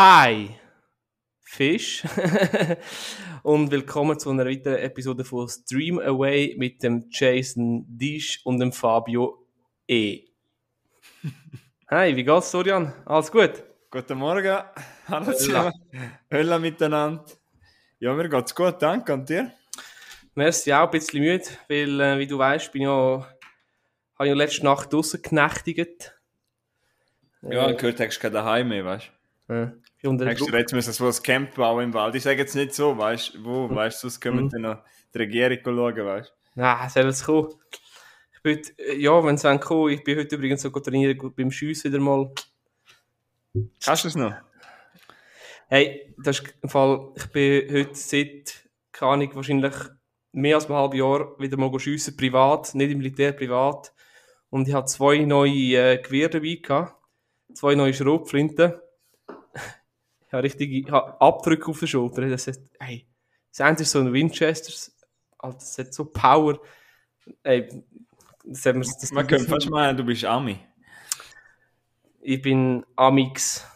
Hi, Fisch. und willkommen zu einer weiteren Episode von Stream Away mit dem Jason Disch und dem Fabio E. Hi, wie geht's, Dorian? Alles gut? Guten Morgen. Hallo zusammen. Hölle miteinander. Ja, mir geht's gut, danke. Und dir? Merci, auch ein bisschen müde, weil, äh, wie du weißt, bin ich ja, habe ich ja letzte Nacht draussen genächtigt. Ja, ich gehört, hast du kein daheim mehr, weißt Äh, du? ich unter Hast du jetzt müssen so ein Camp bauen im Wald? Ich sage jetzt nicht so, weißt du, wo, weißt du, sonst können wir dann noch die Regierung schauen, weißt du? Nein, soll es kommen? Ich bin, heute- äh, ja, wenn es kommen ich bin heute übrigens so trainieren beim Schiessen wieder mal. Kannst du es noch? Hey, das ist im Fall, ich bin heute seit, keine Ahnung, wahrscheinlich mehr als ein halbes Jahr wieder mal schiessen, privat, nicht im Militär, privat. Und ich hatte zwei neue äh, Gewehre dabei gehabt. Zwei neue Schrotflinten. Ich habe richtig, ich habe Abdrücke auf der Schulter. Das hat, hey, das eine ist so ein Winchester, Alter, das hat so Power. Ey, das hat mir, das, Man könnte fast meinen, du bist Ami. ich bin Amix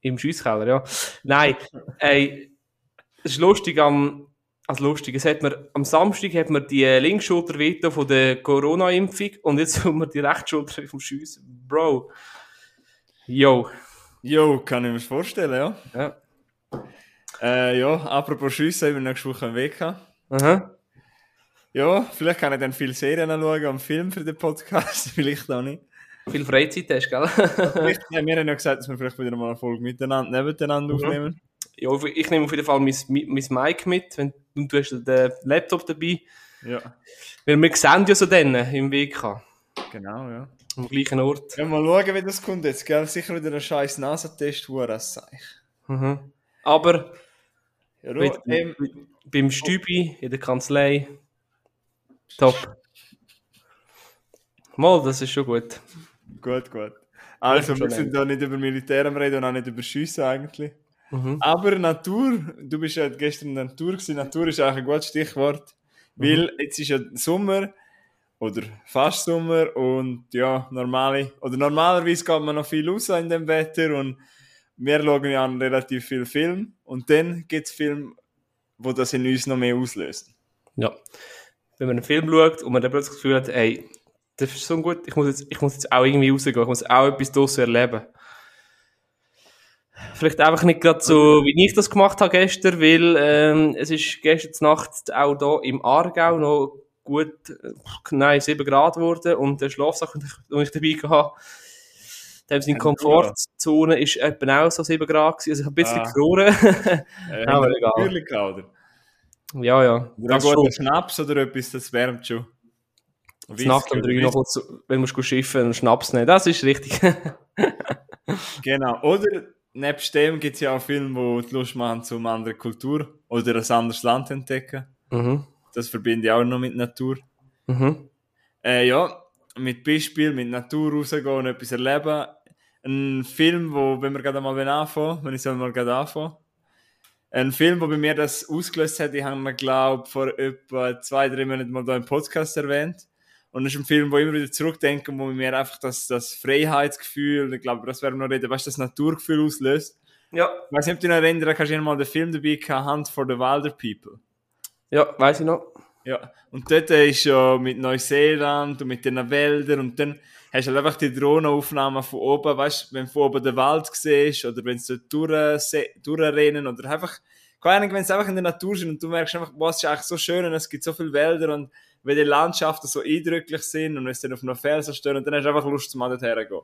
im Schiesskeller, ja. Nein, ey, es ist lustig am, also lustig, es hat mir, am Samstag hat mir die Linksschulter weiter von der Corona-Impfung und jetzt haben wir die Rechtsschulter vom Schiessen. Bro. Yo. Jo, kann ich mir vorstellen, ja. Ja. Äh, ja, apropos Schüsse, haben wir nächste Woche Weg gehabt. Aha. Ja, vielleicht kann ich dann viele Serien anschauen und Film für den Podcast, vielleicht auch nicht. Viel Freizeit hast, gell? Vielleicht, ja, wir haben ja gesagt, dass wir vielleicht wieder mal eine Folge miteinander, nebeneinander Mhm. aufnehmen. ja, ich nehme auf jeden Fall mein, mein Mic mit, wenn, und du hast den Laptop dabei. Ja, Weil wir sehen ja so dann im Weg gehabt. genau, ja. Am gleichen Ort. Ja, mal schauen, wie das kommt jetzt, gell? Sicher wieder ein scheiß Nasentest, sagt. Mhm. Aber Ja, Mit, du, ähm, beim Stübi in der Kanzlei. Top. Mal, das ist schon gut. gut, gut. Also, wir sind da nicht über Militär am Reden und auch nicht über Schiessen eigentlich. Mhm. Aber Natur, du bist ja gestern in der Natur gewesen. Natur ist eigentlich ein gutes Stichwort. Weil jetzt ist ja Sommer oder fast Sommer und ja, normale, oder normalerweise geht man noch viel raus in dem Wetter und wir schauen ja relativ viel Film und dann gibt es Filme, wo das in uns noch mehr auslösen. Ja. Wenn man einen Film schaut und man dann plötzlich das Gefühl hat, ey, das ist so gut, ich muss jetzt, ich muss jetzt auch irgendwie rausgehen, ich muss auch etwas draussen erleben. Vielleicht einfach nicht gerade so, wie ich das gemacht habe gestern, weil ähm, es ist gestern Nacht auch da im Aargau noch gut, nein, 7 Grad geworden und der Schlafsack, den ich dabei hatte, dem seine Komfortzone ist etwa auch so 7 Grad gewesen, also ich habe ein bisschen Ah. gefroren. Äh, Aber egal. Oder? ja, ja, Oder guter. Schnaps oder etwas, das wärmt schon. Nacht um drei noch kurz, wenn du schiffen und Schnaps nehmen. Das ist richtig. Genau. Oder nebst dem gibt es ja auch Filme, die die Lust machen, zum andere Kultur oder ein anderes Land entdecken. mhm. Das verbinde ich auch noch mit Natur. Mhm. Äh, ja, mit Beispiel, mit Natur rausgehen und etwas erleben. Ein Film, wo, wenn wir gerade mal anfangen, wenn ich soll mal gerade anfangen. Ein Film, wo bei mir das ausgelöst hat, ich habe mir, glaube vor etwa zwei, drei Monaten mal da im Podcast erwähnt. Und das ist ein Film, wo ich immer wieder zurückdenke, wo bei mir einfach das, das Freiheitsgefühl, ich glaube, das werden wir noch reden, weißt du, das Naturgefühl auslöst. Ja. Ich weiß nicht, ob du dich noch erinnerst, hast du mal den Film dabei gehabt, Hunt for the Wilder People. Ja, weiß ich noch. Ja, und dort ist ja mit Neuseeland und mit den Wäldern und dann hast du halt einfach die Drohnenaufnahmen von oben, weißt du, wenn du von oben den Wald siehst oder wenn sie dort durchrennen oder einfach, keine Ahnung, wenn sie einfach in der Natur sind und du merkst einfach, boah, es ist eigentlich so schön und es gibt so viele Wälder und wenn die Landschaften so eindrücklich sind und wenn sie dann auf einem Felsen stehen dann hast du einfach Lust, zum anderen hergehen.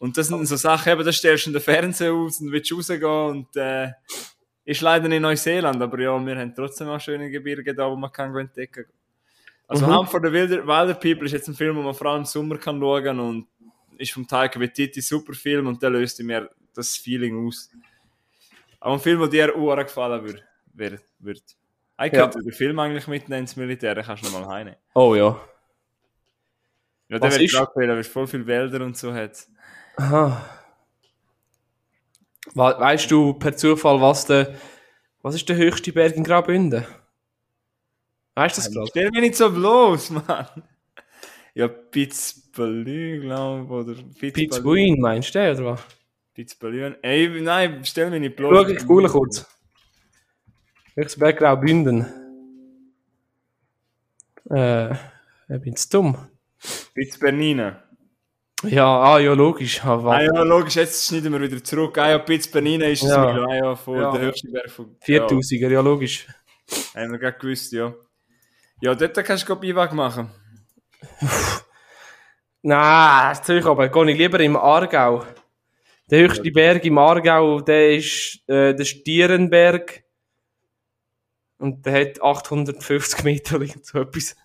Und das sind so Sachen, eben, das stellst du in den Fernseher aus und willst rausgehen und äh, ist leider in Neuseeland, aber ja, wir haben trotzdem auch schöne Gebirge da, wo man kann entdecken Also Mhm. Hunt for the Wilder, Wilder People ist jetzt ein Film, den man vor allem im Sommer kann schauen und ist vom Taika Waititi super Film und der löst mir das Feeling aus. Aber ein Film, der dir auch gefallen würde. Wird, wird. Ich Ja. könnte den Film eigentlich mitnehmen ins Militär, den kannst du noch mal heimnehmen. Oh ja. Ja, der wird auch gefallen, weil es voll viele Wälder und so hat. Aha. We weißt du per Zufall, was der, was ist der höchste Berg in Graubünden? Weißt du das gerade? Stell mich nicht so bloß, Mann. Ja, Pitzbelü, glaube ich, oder Pitzbuin, meinst du, der, oder was? Pitzballon. Ey, nein, stell mich nicht Schau, bloß. ich google kurz. Welches Berggrau Bünden? Äh, ich bin zu dumm. Pitzbernina. Ja, ah, ja, logisch. Ah, Ah ja, logisch, jetzt schneiden wir wieder zurück. Ah ja, Pitzbernina ist es Ja. wieder. Ah ja, von Ja. der höchsten Berg von... 4000er, ja, logisch. Haben wir gerade gewusst, ja. Ja, dort kannst du Biwak machen. Nein, das Zeug aber. Gehe ich lieber im Aargau. Der höchste Berg im Aargau, der ist äh, der Stierenberg. Und der hat 850 Meter so etwas.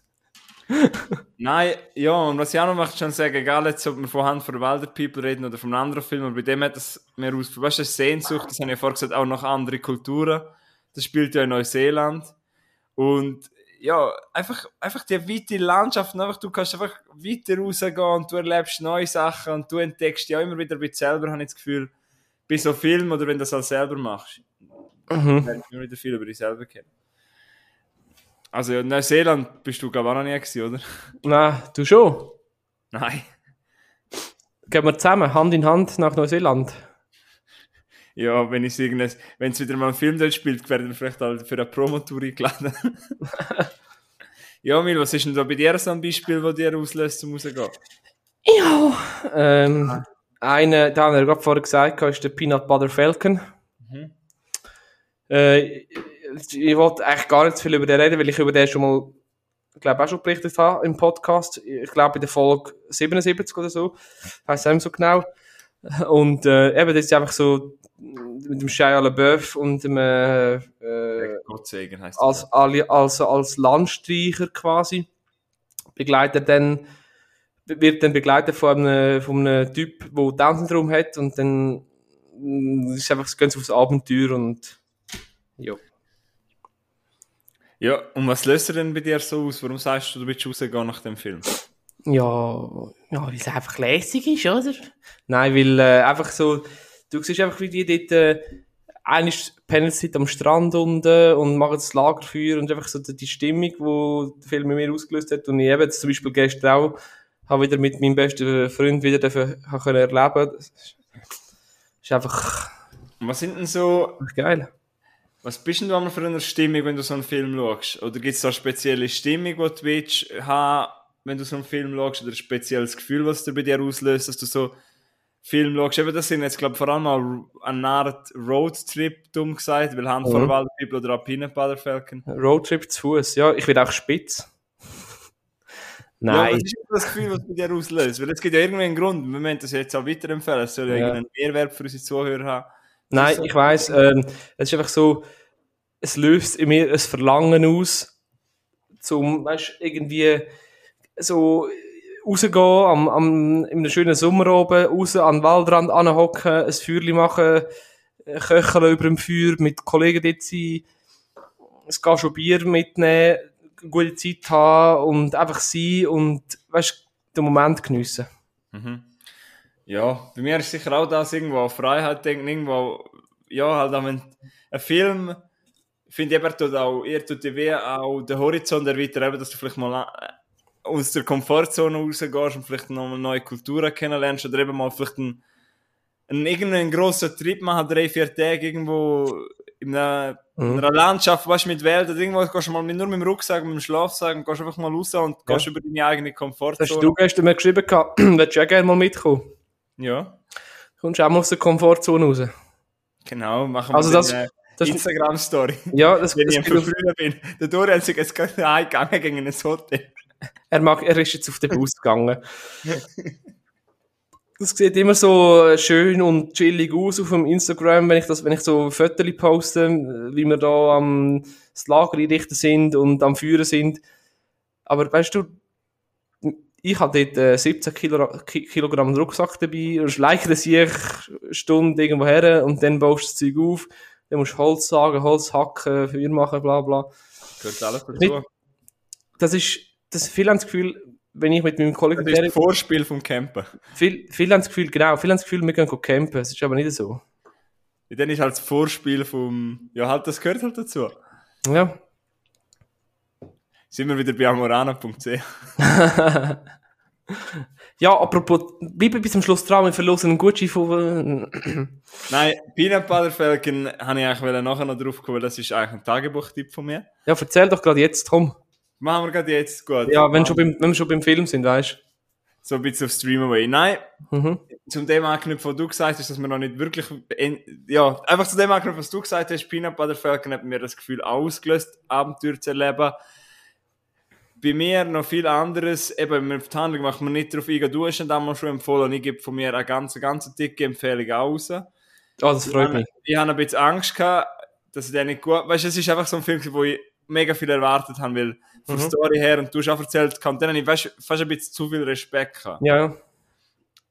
Nein, ja, und was ich auch noch möchte schon sagen, egal jetzt, ob wir von Hand for Wilder People reden oder von einem anderen Film, aber bei dem hat es mehr aus, weißt du, Sehnsucht, das habe ich ja vorher gesagt, auch nach andere Kulturen. Das spielt ja in Neuseeland. Und ja, einfach, einfach die weite Landschaft, einfach, du kannst einfach weiter rausgehen und du erlebst neue Sachen und du entdeckst ja immer wieder bei dir selber, habe ich das Gefühl, bei so Filmen oder wenn du das halt selber machst. Mhm. lernst du immer wieder viel über dich selber kennen. Also ja, Neuseeland bist du glaube ich auch noch nie gewesen, oder? Nein, du schon. Nein. Gehen wir zusammen, Hand in Hand nach Neuseeland. Ja, wenn es wenn es wieder mal ein Film dort spielt, werden wir vielleicht halt für eine Promotour eingeladen. ja, Mil, was ist denn da bei dir so ein Beispiel, das dir auslöst, zum rausgehen? Ja. Ähm, eine, da haben wir gerade vorher gesagt, ist der Peanut Butter Falcon. Mhm. Äh, ich, wollte eigentlich gar nicht viel über den reden, weil ich über den schon mal, ich glaube, auch schon berichtet habe im Podcast. Ich glaube, in der Folge 77 oder so. Heißt es nicht so genau. Und äh, eben, das ist einfach so mit dem Shia LaBeouf und dem äh, äh, Gott segen heisst als, ali- als, als Landstreicher quasi begleitet dann wird dann begleitet von einem, von einem Typ, der Down-Syndrom hat und dann mm, ist einfach, gehen sie aufs Abenteuer und ja. Ja, und was löst er denn bei dir so aus? Warum sagst du, du willst rausgehen nach dem Film? Ja, ja weil es einfach lässig ist, oder? Nein, weil äh, einfach so, du siehst einfach, wie die dort, äh, pennen sie am Strand unten und machen das Lagerfeuer und einfach so die Stimmung, die der Film in mir ausgelöst hat. Und ich eben jetzt zum Beispiel gestern auch, habe wieder mit meinem besten Freund wieder dürfen, habe können erleben. Das ist- einfach was sind denn so, geil. Was bist denn du für eine Stimmung, wenn du so einen Film schaust? Oder gibt es da eine spezielle Stimmung, die du willst haben, wenn du so einen Film schaust? Oder ein spezielles Gefühl, was dir bei dir auslöst, dass du so Film schaust? Eben, das sind jetzt, glaube ich, vor allem auch eine Art Roadtrip, dumm gesagt, weil Hand vor Mhm. Wild People oder Butter Falcon. Roadtrip zu Fuß, ja, ich werde auch spitz. Ja, Nein. was ist denn das Gefühl, was bei dir auslöst? Weil es gibt ja irgendwie einen Grund. Wir müssen das jetzt auch weiterempfehlen. Es soll ja, Ja. irgendeinen Mehrwert für unsere Zuhörer haben. Nein, ich weiß, ähm, es ist einfach so, es löst in mir ein Verlangen aus, zum, weißt, irgendwie so rausgehen, am, am, in einem schönen Sommer oben, raus an den Waldrand anhocken, ein Feuerchen machen, äh, köcheln über dem Feuer, mit Kollegen dort sein, ein Glas Bier mitnehmen, eine gute Zeit haben und einfach sein und, weißt, den Moment geniessen. Mhm. Ja, bei mir ist sicher auch das irgendwo an Freiheit denken, irgendwo, ja, halt wenn ein Film, finde ich, eben, tut auch, ihr tut dir wie auch den Horizont erweitern, eben, dass du vielleicht mal äh, aus der Komfortzone rausgehst und vielleicht noch mal neue Kulturen kennenlernst oder eben mal vielleicht einen, einen irgendeinen grossen Trip machen, drei, vier Tage irgendwo in einer, in einer Landschaft, weißt du, mit Welt oder irgendwo gehst du mal mit, nur mit dem Rucksack, mit dem Schlafsack und gehst einfach mal raus und gehst über deine eigene Das hast Komfortzone. du gestern mir geschrieben, gehabt, willst du auch gerne mal mitkommen? Ja. Kommst auch mal aus der Komfortzone raus. Genau, machen wir Also das- eine das- Instagram-Story. Ja, das, Wenn ich das am Verfrühen bin. Der Dorian sich jetzt gerade eingegangen gegen ein Hotel. er, mag, er ist jetzt auf den Bus gegangen. Das sieht immer so schön und chillig aus auf dem Instagram, wenn ich, das, wenn ich so Fotos poste, wie wir da am das Lager einrichten sind und am Führen sind. Aber weißt du, ich habe dort äh, 17 Kilo, Ki- Kilogramm Rucksack dabei, und schleiche das ich eine Stunde irgendwo her und dann baust du das Zeug auf, dann musst du Holz sagen, Holz hacken, Feuer machen, bla bla. Gehört alles dazu. Das ist, das viele haben das Gefühl, wenn ich mit meinem Kollegen Das ist das Vorspiel vom Campen. viel, viele haben das Gefühl, genau, viele haben das Gefühl, wir gehen campen, es ist aber nicht so. Und dann ist halt das Vorspiel vom, ja halt, das gehört halt dazu. Ja. Sind wir wieder bei amorana.ch. Ja, apropos, bleib bis zum Schluss dran, wir verlosen einen Gutschein von... Äh, Nein, Peanut Butter Falcon habe ich eigentlich nachher noch drauf kommen, das ist eigentlich ein Tagebuchtipp von mir. ja, erzähl doch gerade jetzt, komm. Machen wir gerade jetzt gut. Ja, wenn, schon beim, wenn wir schon beim Film sind, weißt So ein bisschen auf Stream Away. Nein, du. Mhm. zum dem anknüpfen, was du gesagt hast, dass wir noch nicht wirklich, ja, einfach zu dem anknüpfen, was du gesagt hast, Peanut Butter Falcon hat mir das Gefühl ausgelöst, Abenteuer zu erleben. Bei mir noch viel anderes, eben mit der Handlung macht man nicht drauf eingehen, du hast ihn damals schon empfohlen ich gebe von mir eine ganz, ganz dicke Empfehlung aus. Ah, das freut ich, mich. Ich habe ein bisschen Angst gehabt, dass ich den nicht gut, weißt du, es ist einfach so ein Film, wo ich mega viel erwartet habe, weil von der Mhm. Story her und du hast auch erzählt, kann dann ich weißt, fast ein bisschen zu viel Respekt gehabt. Ja, ja.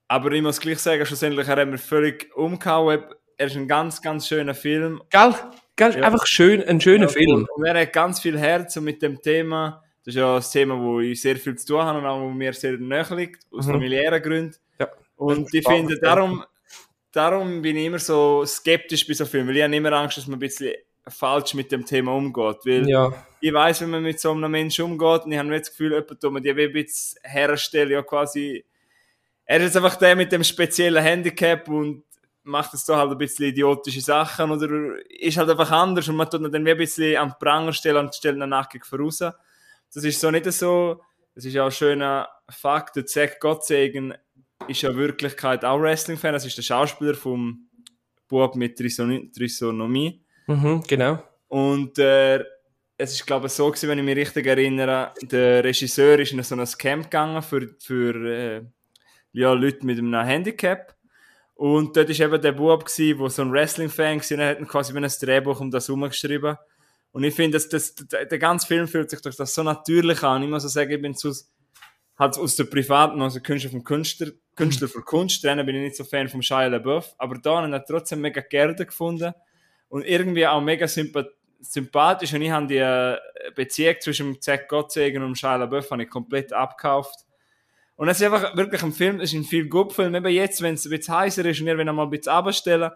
Aber ich muss gleich sagen, schlussendlich, er hat mir völlig umgehauen. Er ist ein ganz, ganz schöner Film. Gell? Gell? Ja. Einfach schön, ein schöner Ja, Film. Und er hat ganz viel Herz und mit dem Thema. Das ist ja ein Thema, wo ich sehr viel zu tun habe und auch wo mir sehr nahe liegt, aus Mhm. familiären Gründen. Ja. Und ich finde, darum, darum bin ich immer so skeptisch bei so Filmen, weil ich habe immer Angst, dass man ein bisschen falsch mit dem Thema umgeht. Weil Ja. ich weiß, wenn man mit so einem Menschen umgeht, und ich habe nicht das Gefühl, jemand tut mir die ein bisschen herstellen, ja quasi, er ist einfach der mit dem speziellen Handicap und macht jetzt da halt ein bisschen idiotische Sachen oder ist halt einfach anders und man tut ihn dann wie ein bisschen an den Pranger stellen und stellt ihn nackig voraus. Das ist so nicht so, das ist ja auch ein schöner Fakt, der Zack Gottsegen ist ja in Wirklichkeit auch Wrestling-Fan, das ist der Schauspieler vom Bub mit Trisonomie. Trisonomie. Mhm, genau. Und äh, es ist, glaube ich, so gewesen, wenn ich mich richtig erinnere, der Regisseur ist in so ein Camp gegangen für, für äh, ja, Leute mit einem Handicap. Und dort war eben der Bub, gewesen, der so ein Wrestling-Fan war, und er hat quasi wie ein Drehbuch um das herumgeschrieben. Und ich finde, dass das, der, ganze Film fühlt sich durch das so natürlich an. Ich muss so sagen, ich bin zu, halt aus der privaten, also Künstler vom Künstler, Künstler für Kunst, dann bin ich nicht so Fan vom Shia LaBeouf, aber da habe ich ihn trotzdem mega gerne gefunden. Und irgendwie auch mega sympa- sympathisch. Und ich habe die äh, Beziehung zwischen Zack Gottsegen und Shia LaBeouf habe ich komplett abgekauft. Und es ist einfach wirklich ein Film, es ist ein viel gut Film, eben jetzt, wenn es ein bisschen heißer ist und wollt ihn mal ein bisschen abstellen,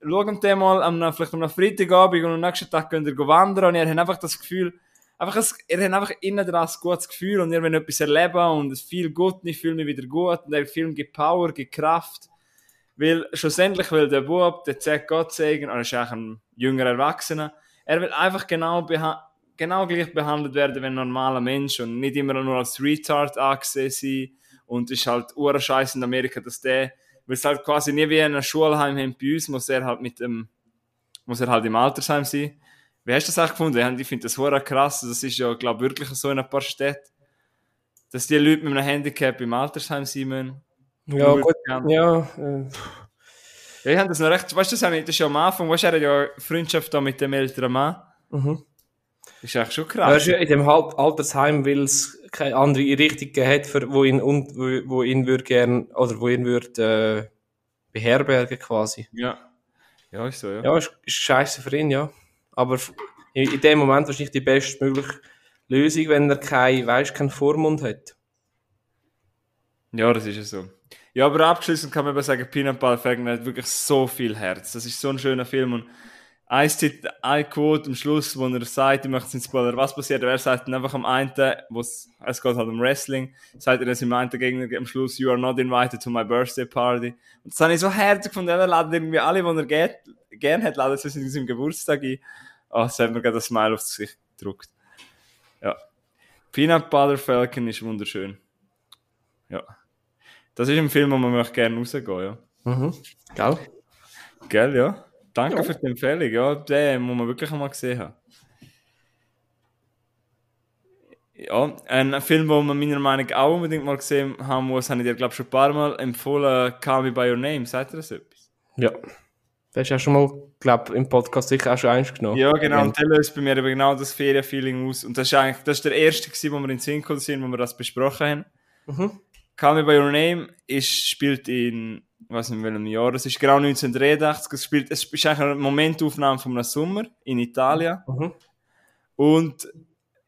schaut mal am, vielleicht am Freitagabend und am nächsten Tag könnt ihr wandern und ihr habt einfach das Gefühl, einfach ein, ihr habt einfach innen dran ein gutes Gefühl und ihr wollt etwas erleben und es viel gut und ich fühle mich wieder gut und der Film gibt Power, gibt Kraft. Weil schlussendlich will der Bub, der Zack Gottsegen, er ist eigentlich ein jüngerer Erwachsener, er will einfach genau, beha genau gleich behandelt werden wie ein normaler Mensch und nicht immer nur als Retard angesehen sein. Und es ist halt urscheiß in Amerika, dass der, weil es halt quasi nie wie in einem Schulheim haben bei uns, muss er halt mit dem, muss er halt im Altersheim sein. Wie hast du das auch gefunden? Ich finde das hure krass. Das ist ja, glaube ich, wirklich so in ein paar Städten, dass die Leute mit einem Handicap im Altersheim sein müssen. Ja, gut. Ja, äh, Ja, ich habe das noch recht, weißt du, das, habe ich, das ist ja am Anfang, weißt du, er hat ja Freundschaft da mit dem älteren Mann. mhm. Das ist eigentlich schon krass. ist ja in dem Altersheim, weil es keine andere Richtung hat, für, wo ihn, wo, wo ihn würde gern, oder wo ihn würde, äh, beherbergen quasi. Ja. Ja, ist so, ja. Ja, ist, ist scheiße für ihn, ja. Aber in, in dem Moment wahrscheinlich die bestmögliche Lösung, wenn er kein, weißt, keinen Vormund hat. Ja, das ist ja so. Ja, aber abgeschlossen kann man eben sagen, Peanut Butter Falcon hat wirklich so viel Herz. Das ist so ein schöner Film und ein Zit- ein Quote am Schluss, wo er sagt, ich möchte es nicht spoilern, was passiert, er sagt dann einfach am einen, wo es, es geht halt um Wrestling, sagt er dann seinem einen Gegner am Schluss, you are not invited to my birthday party. Und das habe ich so herzig gefunden, er ladet irgendwie alle, die er geht, gern hat, ladet es in seinem Geburtstag ein. Ah, das hat mir gerade ein Smile aufs Gesicht gedruckt. Ja. Peanut Butter Falcon ist wunderschön. Ja. Das ist ein Film, wo man möchte gerne rausgehen, ja. Mhm. Gell? Gell, ja. Danke Ja. für die Empfehlung, ja. Den muss man wirklich einmal gesehen haben. Ja, ein Film, den man meiner Meinung nach auch unbedingt mal gesehen haben muss, habe ich dir, glaube ich, schon ein paar Mal empfohlen, Call Me By Your Name. Sagt ihr das etwas? Ja. Das hast du ja schon mal, glaube im Podcast sicher auch schon eins genommen. Ja, genau. Und der löst bei mir eben genau das Ferienfeeling aus. Und das ist eigentlich, das ist der erste gewesen, wo wir in gekommen sind, wo wir das besprochen haben. Mhm. Call Me By Your Name ist, spielt in, ich weiß nicht in welchem Jahr, es ist genau 1983, es spielt, es ist eigentlich eine Momentaufnahme von einem Sommer in Italien. Mhm. Und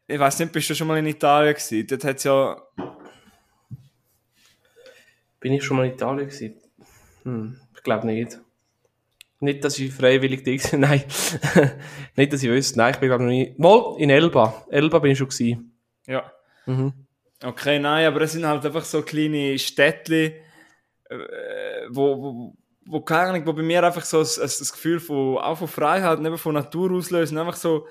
ich weiß nicht, bist du schon mal in Italien gewesen? Dort hat's ja, Bin ich schon mal in Italien gewesen? Hm, ich glaube nicht. Nicht, dass ich freiwillig da war. Nein. nicht, dass ich wüsste. Nein, ich bin glaube noch nie. Mal in Elba. Elba bin ich schon gewesen. ja. Mhm. Okay, nein, aber es sind halt einfach so kleine Städtchen, äh, wo, wo, wo, keine Ahnung, wo bei mir einfach so ein, ein, Gefühl von, auch von Freiheit eben von Natur auslösen, einfach so,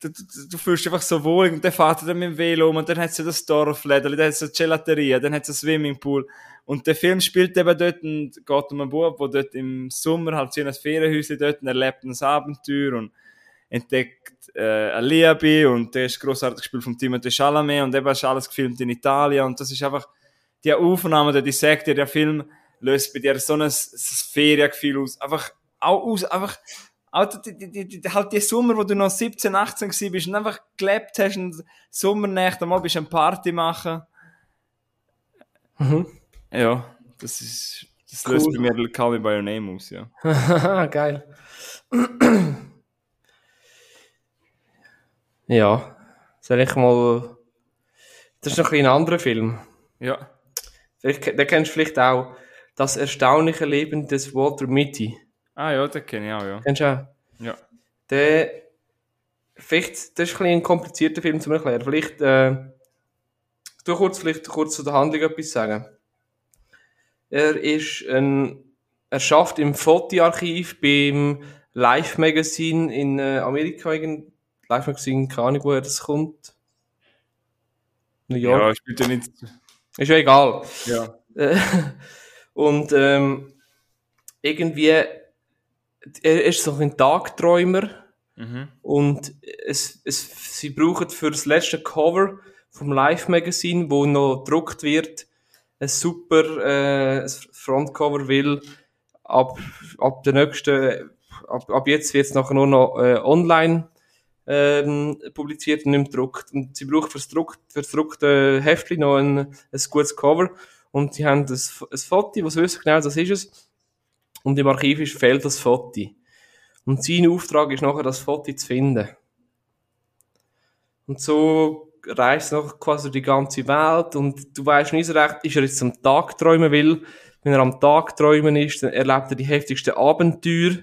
du, du, du fühlst dich einfach so wohl und dann fährt dann mit dem Velo und dann hat ja das Dorfläden, dann hat es eine Gelateria, dann hat es einen Swimmingpool und der Film spielt eben dort und geht um einen Bub, der dort im Sommer halt in ein Ferienhäuschen dort und erlebt ein Abenteuer und entdeckt äh, eine Liebe und der ist grossartig gespielt von Timothée Chalamet und eben ist alles gefilmt in Italien und das ist einfach die Aufnahme, die sagt dir, der Film löst bei dir so ein, ein Feriengefühl aus, einfach auch aus, einfach auch die, die, die, halt die Sommer, wo du noch 17, 18 gewesen bist und einfach gelebt hast und Sommernächte mal bist ein Party machen. Mhm. Ja, das ist, das löst Cool. bei mir Call Me By Your Name aus, ja. Geil. ja, soll ich mal. Das ist noch ein, ein anderer Film. Ja. Vielleicht, den kennst du vielleicht auch. Das erstaunliche Leben des Walter Mitty. Ah ja, den kenne ich auch, ja. Kennst du auch? Ja. Der, vielleicht, das ist ein, ein komplizierter Film zu erklären. Vielleicht, äh, du kurz, vielleicht kurz zu der Handlung etwas sagen. Er ist ein, er schafft im Fotoarchiv beim Live Magazine in äh, Amerika, Live Magazine, keine Ahnung, woher das kommt. New York. Ja, spielt ja nicht. Ist ja egal. Ja. Und ähm, irgendwie, er ist so ein Tagträumer Mhm. und es, es, sie brauchen für das letzte Cover vom Live-Magazin, wo noch gedruckt wird, ein super äh, Frontcover, weil ab, ab der nächsten, ab, ab jetzt wird es nachher nur noch äh, online ähm, publiziert und nicht gedruckt. Und sie brauchen fürs, Druck, fürs druckte Heftchen noch ein, ein gutes Cover. Und sie haben ein, ein Foto, was wissen genau, das ist es. Und im Archiv ist, fehlt das Foto. Und sein Auftrag ist nachher, das Foto zu finden. Und so reist nachher quasi die ganze Welt und du weißt nicht so recht, ist er jetzt am Tag träumen will. Wenn er am Tag träumen ist, dann erlebt er die heftigsten Abenteuer.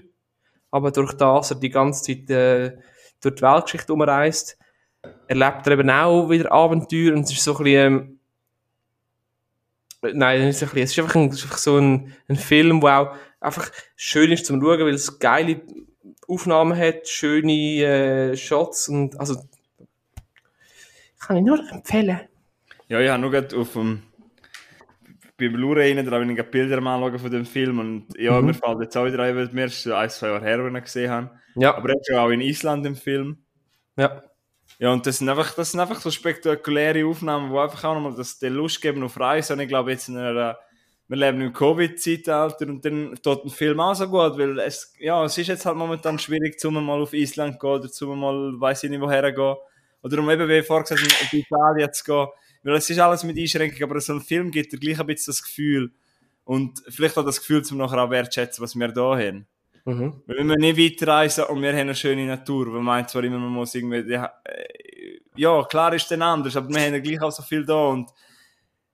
Aber durch das er die ganze Zeit äh, durch die Weltgeschichte umreist, erlebt er eben auch wieder Abenteuer und es ist so ein bisschen, ähm, nein, nicht so ein bisschen, es ist einfach, ein, es ist einfach so ein, ein Film, der auch einfach schön ist zum Schauen, weil es geile Aufnahmen hat, schöne äh, Shots und also kann ich nur empfehlen. Ja, ich habe nur gerade auf dem beim Blu-ray da habe ich gerade Bilder mal anschauen von dem Film und ja, Mhm. mir fällt jetzt auch wieder ein, weil ist schon ein, zwei Jahre her, wenn ich ihn gesehen habe. Ja, Aber er ist ja auch in Island im Film. ja, Ja, und das sind einfach, das sind einfach so spektakuläre Aufnahmen, die einfach auch nochmal das, die Lust geben auf Reisen. Und ich glaube, jetzt in einer, wir leben im Covid-Zeitalter und dann tut ein Film auch so gut, weil es, ja, es ist jetzt halt momentan schwierig, zum mal auf Island zu gehen oder zum mal, weiß ich nicht, woher gehen. Oder um eben, wie vorher gesagt, Italien zu gehen. Weil es ist alles mit Einschränkung, aber so ein Film gibt dir gleich ein bisschen das Gefühl. Und vielleicht auch das Gefühl, zum nachher auch wertschätzen, was wir da haben. Mhm. Wir nicht weiterreisen und wir haben eine schöne Natur, man meint zwar immer, man muss irgendwie, ja, äh, ja klar ist dann anders, aber wir haben ja gleich auch so viel da und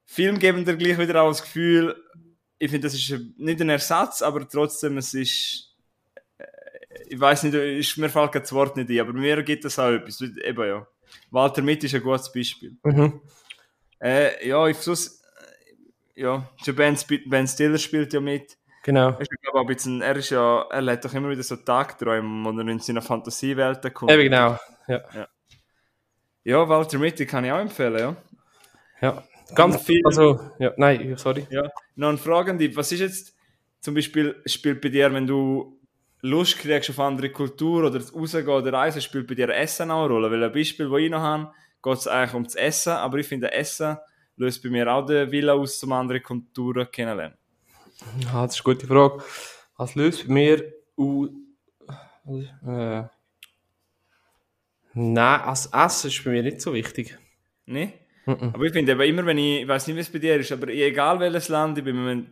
Film geben dir gleich wieder auch das Gefühl, ich finde, das ist nicht ein Ersatz, aber trotzdem, es ist, äh, ich weiß nicht, ist, mir fällt das Wort nicht ein, aber mir gibt das auch etwas, eben ja. Walter Mitt ist ein gutes Beispiel. Mhm. Äh, ja, ich versuch's, äh, ja, ben Stiller spielt ja mit. Genau. Er ist, ja, glaub, auch ein bisschen, er ist ja, er hat doch immer wieder so Tagträume, wo er in seiner Fantasiewelt kommt. Eben genau, ja. Ja, Walter Mitty kann ich auch empfehlen, ja. ja. Ganz viel- also, ja, nein, sorry. ja. Noch eine Frage an dich, was ist jetzt, zum Beispiel, spielt bei dir, wenn du Lust kriegst auf andere Kultur oder das Rausgehen oder Reisen, spielt bei dir Essen auch eine Rolle? Weil ein Beispiel, das ich noch habe, geht es eigentlich um das Essen, aber ich finde, Essen löst bei mir auch den Willen aus, um andere Kulturen kennenzulernen. Ja, das ist eine gute Frage. Was löst mir au- äh, Nein, also Essen ist bei mir nicht so wichtig. Ne? Mhm. Aber ich finde immer, wenn ich, ich weiß nicht, wie es bei dir ist, aber egal welches Land ich bin,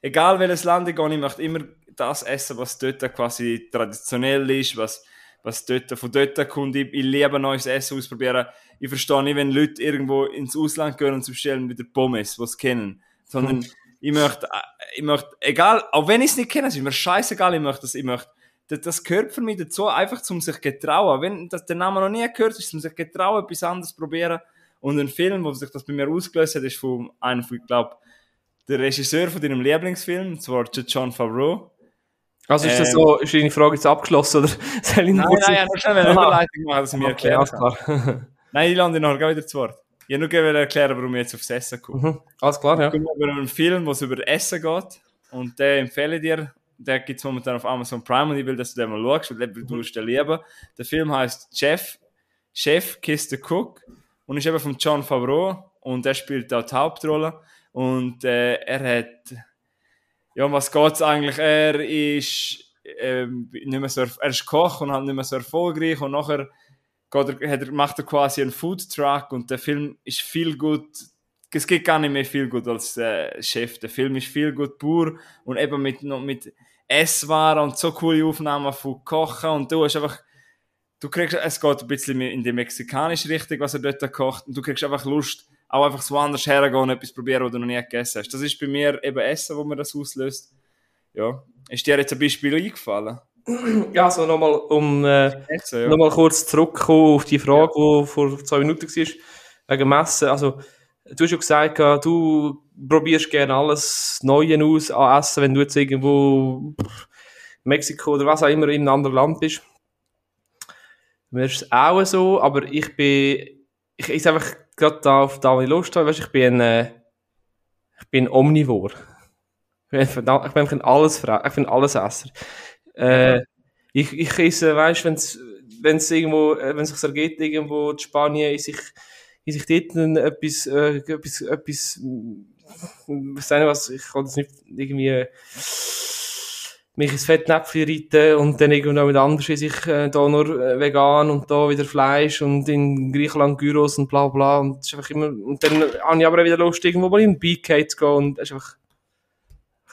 egal welches Land ich gehe, ich möchte immer das essen, was dort quasi traditionell ist, was, was dort, von dort kommt. Ich, ich liebe neues Essen ausprobieren. Ich verstehe nicht, wenn Leute irgendwo ins Ausland gehen und sie bestellen wieder Pommes, die sie kennen. Sondern ich möchte, äh, ich möchte, egal, auch wenn ich es nicht kenne, es ist mir scheißegal, ich möchte das, ich möchte, das, das gehört für mich dazu, einfach zum sich getrauen. Wenn das der Name noch nie gehört ist, zum sich getrauen, etwas anderes probieren. Und ein Film, wo sich das bei mir ausgelöst hat, ist von einem, von, ich glaube, der Regisseur von deinem Lieblingsfilm, und zwar John Favreau. Also ist das Ähm. so, ist deine Frage jetzt abgeschlossen, oder soll ich Nein, nein, ja, nur schnell eine Aha. Überleitung machen, dass ich mir Okay, kann. klar. Nein, ich lande nachher wieder zu Wort. Ich nur gerne erklären, warum ich jetzt aufs Essen komme. Mhm. Alles klar, ja. Es geht über einen Film, wo es über Essen geht. Und den empfehle ich dir. Der gibt es momentan auf Amazon Prime und ich will, dass du den mal schaust, weil du wirst den lieben. Der Film heißt Chef, Chef Kiss the Cook und ist eben von John Favreau und er spielt da die Hauptrolle. Und äh, er hat, ja, um was geht's eigentlich? Er ist, ähm, nicht mehr so, er ist Koch und halt nicht mehr so erfolgreich und nachher geht er, er, macht er quasi einen Food Truck und der Film ist viel gut. Es gibt gar nicht mehr viel gut als äh, Chef. Der Film ist viel gut pur und eben mit, mit Esswaren und so coole Aufnahmen von Kochen und du hast einfach, du kriegst, es geht ein bisschen in die mexikanische Richtung, was er dort kocht und du kriegst einfach Lust, auch einfach so anders hergehen und etwas probieren, was du noch nie gegessen hast. Das ist bei mir eben Essen, wo mir das auslöst. Ja. Ist dir jetzt ein Beispiel eingefallen? Ja, also nochmal, um äh, ja. nochmal kurz zurückkommen auf die Frage, die vor zwei Minuten war, wegen Messen. Also, du hast ja gesagt, du probierst gerne alles Neue aus an Essen, wenn du jetzt irgendwo pff, Mexiko oder was auch immer in einem anderen Land bist. Mir ist es auch so, aber ich bin, ich esse einfach gerade da, auf da, wo ich Lust habe, weißt, ich bin, äh, ich bin Omnivor. Ich bin, ich bin alles, ich bin alles Esser. Äh, ich, ich esse, weißt, wenn's, wenn's irgendwo, äh, wenn es sich ergeht, irgendwo in Spanien, ist ich, ist ich dort dann etwas, äh, etwas, etwas, mm, was sagen was, ich kann das nicht irgendwie, äh, mich ins Fettnäpfchen reiten und dann irgendwo mit anders ist ich äh, da nur äh, vegan und da wieder Fleisch und in Griechenland Gyros und bla bla und das ist einfach immer, und dann habe ich aber auch wieder Lust, irgendwo mal in ein BK zu gehen und das ist einfach,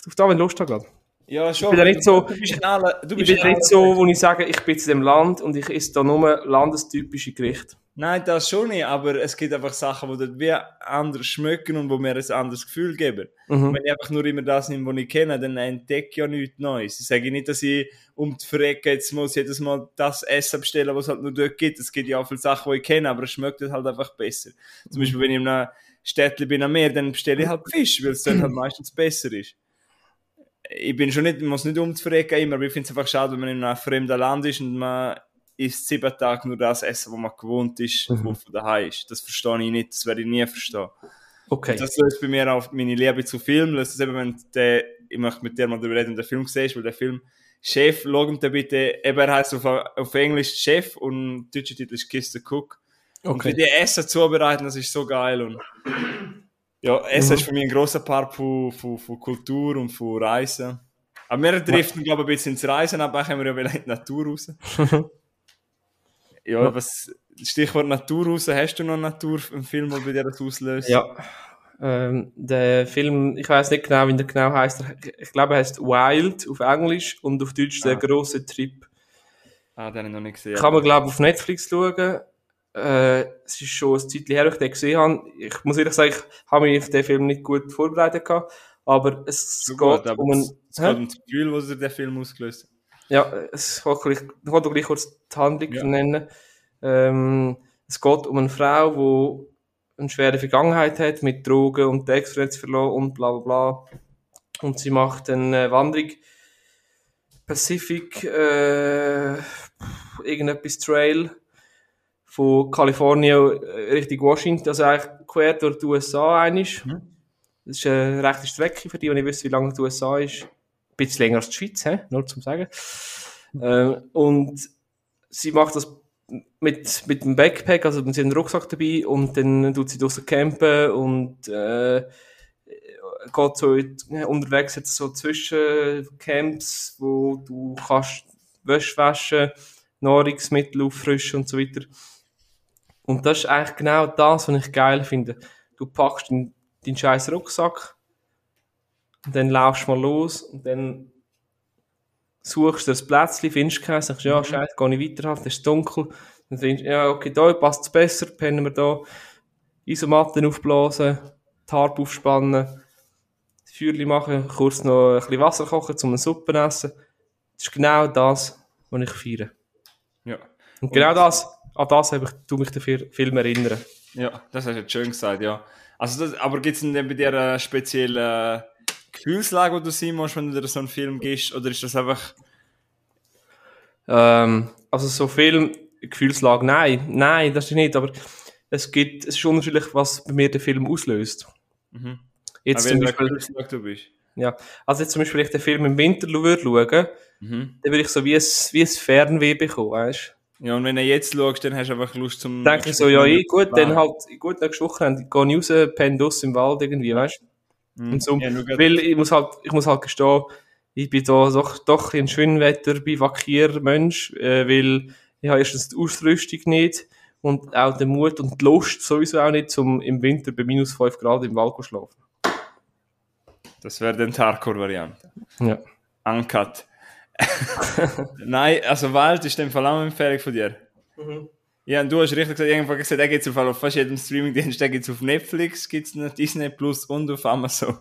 auf da, wenn ich Lust habe gerade. Ja, schon. bin ja nicht so- Du bist in allen, du Ich bist bin in nicht so, wo ich sage, ich bin zu dem Land und ich esse da nur landestypische Gerichte. Nein, das schon nicht, aber es gibt einfach Sachen, die dort wie anders schmecken und wo mir ein anderes Gefühl geben. Mhm. Wenn ich einfach nur immer das nehme, was ich kenne, dann entdecke ich ja nichts Neues. Ich sage nicht, dass ich um die Verrecke jetzt muss jedes Mal das Essen bestellen, was es halt nur dort gibt. Es gibt ja auch viele Sachen, die ich kenne, aber es schmeckt halt einfach besser. Zum Beispiel, wenn ich in einem Städtchen bin am Meer, dann bestelle ich halt Fisch, weil es dort halt meistens besser ist. Ich bin schon nicht, muss nicht um Verrecke immer, aber ich finde es einfach schade, wenn man in einem fremden Land ist und man isst sieben Tage nur das Essen, was man gewohnt ist, Mhm. wo von daheim ist. Das verstehe ich nicht, das werde ich nie verstehen. Okay. Das löst bei mir auch meine Liebe zu Film, löst das eben, wenn der, ich möchte mit dir mal darüber reden, wenn den Film siehst, weil der Film Chef, schau ihn dir bitte, eben er heißt auf, auf Englisch Chef und der deutsche Titel ist Kiss the Cook. Und für okay. die Essen zubereiten, das ist so geil und ja, Essen Mhm. ist für mich ein grosser Part von, von, von Kultur und von Reisen. Aber wir driften, glaube ich, ein bisschen ins Reisen, aber kommen wir ja wieder in die Natur raus. ja, was, Stichwort Natur raus, hast du noch Natur im Film, wo bei dir das auslöst? Ja. Ähm, der Film, ich weiß nicht genau, wie der genau heißt. Ich glaube, er heißt Wild auf Englisch und auf Deutsch der Ah. große Trip. Ah, den habe ich noch nicht gesehen. Kann man, glaube ich, auf Netflix schauen. Äh, es ist schon ein Zeitchen her, dass ich den gesehen habe. Ich muss ehrlich sagen, ich habe mich auf den Film nicht gut vorbereitet gehabt. Aber es So geht gut, aber um es, einen, es geht um das Gefühl, was dir der Film ausgelöst hat. Ja, es ich doch gleich kurz die Handlung Ja. nennen. Ähm, es geht um eine Frau, die eine schwere Vergangenheit hat mit Drogen und die Ex-Freundin verloren und bla bla bla. Und sie macht eine Wanderung Pacific, äh, irgendetwas Trail von Kalifornien äh, Richtung Washington, also eigentlich quer durch die USA einig. Mhm. Das ist eine rechte Strecke für die, die nicht wissen, wie lange die USA ist. Ein bisschen länger als die Schweiz, hä? nur zum Sagen. Ähm, und sie macht das mit, mit dem Backpack, also sie hat einen Rucksack dabei und dann tut sie draussen campen und äh, geht so unterwegs jetzt so zwischen Camps, wo du kannst Wäsche waschen, Nahrungsmittel auffrischen und so weiter. Und das ist eigentlich genau das, was ich geil finde. Du packst deinen, deinen scheiß Rucksack und dann laufst du mal los und dann suchst du das Plätzchen, findest keins, sagst, ja, scheiße, gehe ich weiter, es ist dunkel. Dann findest du, ja, okay, da passt es besser, pennen wir da. Isomatten aufblasen, die Harpe aufspannen, das Feuerchen machen, kurz noch ein bisschen Wasser kochen, zum eine Suppe essen. Das ist genau das, was ich feiere. Ja. Und genau das, an das habe ich, tu mich Fil- Film erinnern. Ja, das hast du jetzt schön gesagt, ja. Also das, aber gibt es denn bei dir eine spezielle Gefühlslage, wo du sein musst, wenn du dir so einen Film gibst? Oder ist das einfach... Ähm, also so Film, Gefühlslage, nein, nein, das ist nicht, aber es gibt, es ist unterschiedlich, was bei mir der Film auslöst. Mhm. Jetzt Jetzt zum Beispiel, du bist? ja, also jetzt zum Beispiel, wenn ich den Film im Winter würde schauen, Mhm. dann würde ich so wie ein, wie ein Fernweh bekommen, weißt Ja, und wenn du jetzt schaust, dann hast du einfach Lust zum... Denke ich so, ja, eh, gut, dann halt, gut, nächste Woche gehe ich raus, penne draussen im Wald irgendwie, weißt du? Mhm. Und so, Ja, weil ich muss halt, ich muss halt gestehen, ich bin da doch, doch in Schwimmwetter bivakierter Mensch, äh, weil ich habe erstens die Ausrüstung nicht und auch den Mut und die Lust sowieso auch nicht, um im Winter bei minus 5 Grad im Wald zu schlafen. Das wäre dann die Hardcore-Variante. Ja. Uncut. Nein, also Wald ist in dem Fall auch eine Empfehlung von dir. Ja, und du hast richtig gesagt, irgendwann gesagt, der gibt es auf fast jedem Streamingdienst, der gibt es auf Netflix, gibt es noch Disney Plus und auf Amazon.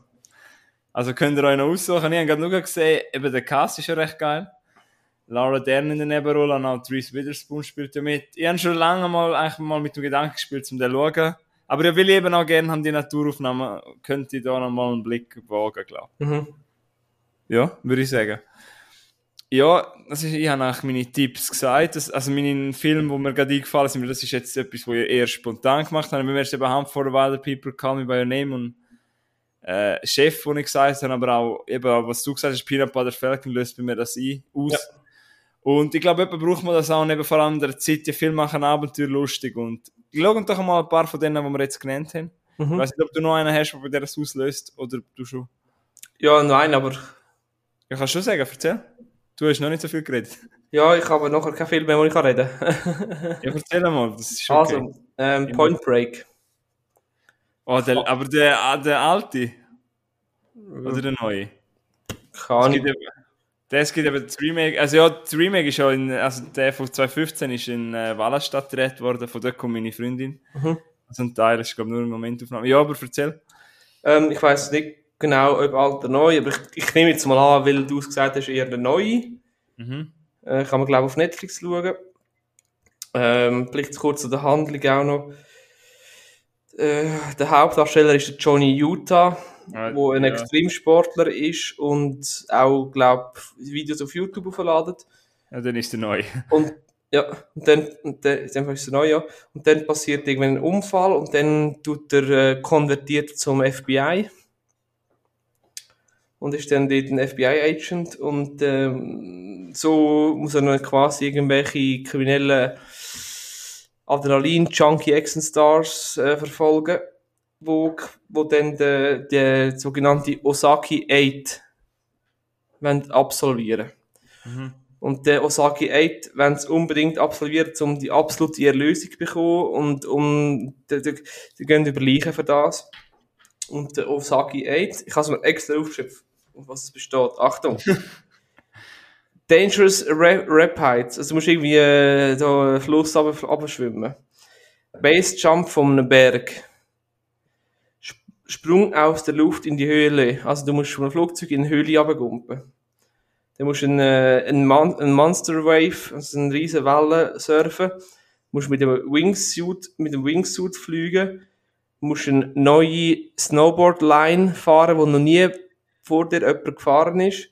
Also könnt ihr euch noch aussuchen. Ich habe gerade nur gesehen, eben der Cast ist ja recht geil. Laura Dern in der Nebenrolle und auch Reese Witherspoon spielt ja mit. Ich habe schon lange mal, eigentlich mal mit dem Gedanken gespielt, um den zu schauen. Aber ich will eben auch gerne haben die Naturaufnahmen, könnte ich da noch mal einen Blick wagen, glaube ich. Mhm. Ja, würde ich sagen. Ja, das ist, ich habe eigentlich meine Tipps gesagt. Das, also mein Film, wo mir gerade eingefallen sind, das ist jetzt etwas, wo ich eher spontan gemacht habe. Mir ist eben for the Wilder People, Call Me By Your Name und äh, Chef, wo ich gesagt habe, aber auch, eben, was du gesagt hast, Peanut Butter Falcon löst bei mir das ein, aus. Ja. Und ich glaube, etwa braucht man das auch, und eben vor allem in der Zeit, die Filme machen Abenteuer lustig und ich schaue doch mal ein paar von denen, die wir jetzt genannt haben. Ich Mhm. weiß nicht, ob du noch einen hast, der das auslöst, oder du schon... Ja, nein, aber Ich kann schon sagen, erzähl. Du hast noch nicht so viel geredet. ja, ich habe nachher keinen Film mehr, wo ich kann reden Ja, erzähl mal, das ist schon okay. Also, ähm, Point Break. oh, der, aber der, ah, der alte? Oder der neue? Kann ich. es gibt eben das Remake, also ja, das Remake ist ja in, also der von 2015 ist in äh, Wallenstadt gedreht worden, von dort kommt meine Freundin. Mhm. Also ein Teil ist, glaube ich, nur eine Momentaufnahme. Ja, aber erzähl. Ähm, ich weiß nicht genau, ob alt oder neu, aber ich, ich nehme jetzt mal an, weil du es gesagt hast, eher der neue. Mhm. Äh, kann man, glaube ich, auf Netflix schauen. Ähm, vielleicht kurz zu der Handlung auch noch. Äh, der Hauptdarsteller ist der Johnny Utah, Äh, wo ein ja. Extremsportler ist und auch, glaube Videos auf YouTube aufladet. Ja, dann ist der neue. Und ja, und dann, und dann, in dem Fall ist es neu, ja. Und dann passiert irgendwann ein Unfall und dann tut er äh, konvertiert zum FBI. Und ist dann dort ein FBI-Agent und ähm, so muss er dann quasi irgendwelche kriminellen Adrenalin-Junkie Action Stars äh, verfolgen, wo, wo dann der, der sogenannte Osaki 8 wollen absolvieren. Und der Osaki 8 wollen es unbedingt absolvieren, um die absolute Erlösung zu bekommen und um, die, die, die gehen über Leichen für das. Und der Osaki 8, ich habe es mir extra aufgeschrieben, auf was es besteht. Achtung! Dangerous Ra- Rapids, also du musst irgendwie äh, da einen Fluss runterschwimmen. Base Jump von einem Berg. Sp- Sprung aus der Luft in die Höhle, also du musst von einem Flugzeug in eine Höhle runtergumpen. Dann musst du einen, äh, einen, Mon einen Monster Wave, also eine riesen Welle surfen. Musst mit dem Wingsuit, mit dem Wingsuit fliegen. Musst eine neue Snowboard-Line fahren, die noch nie vor dir jemand gefahren ist.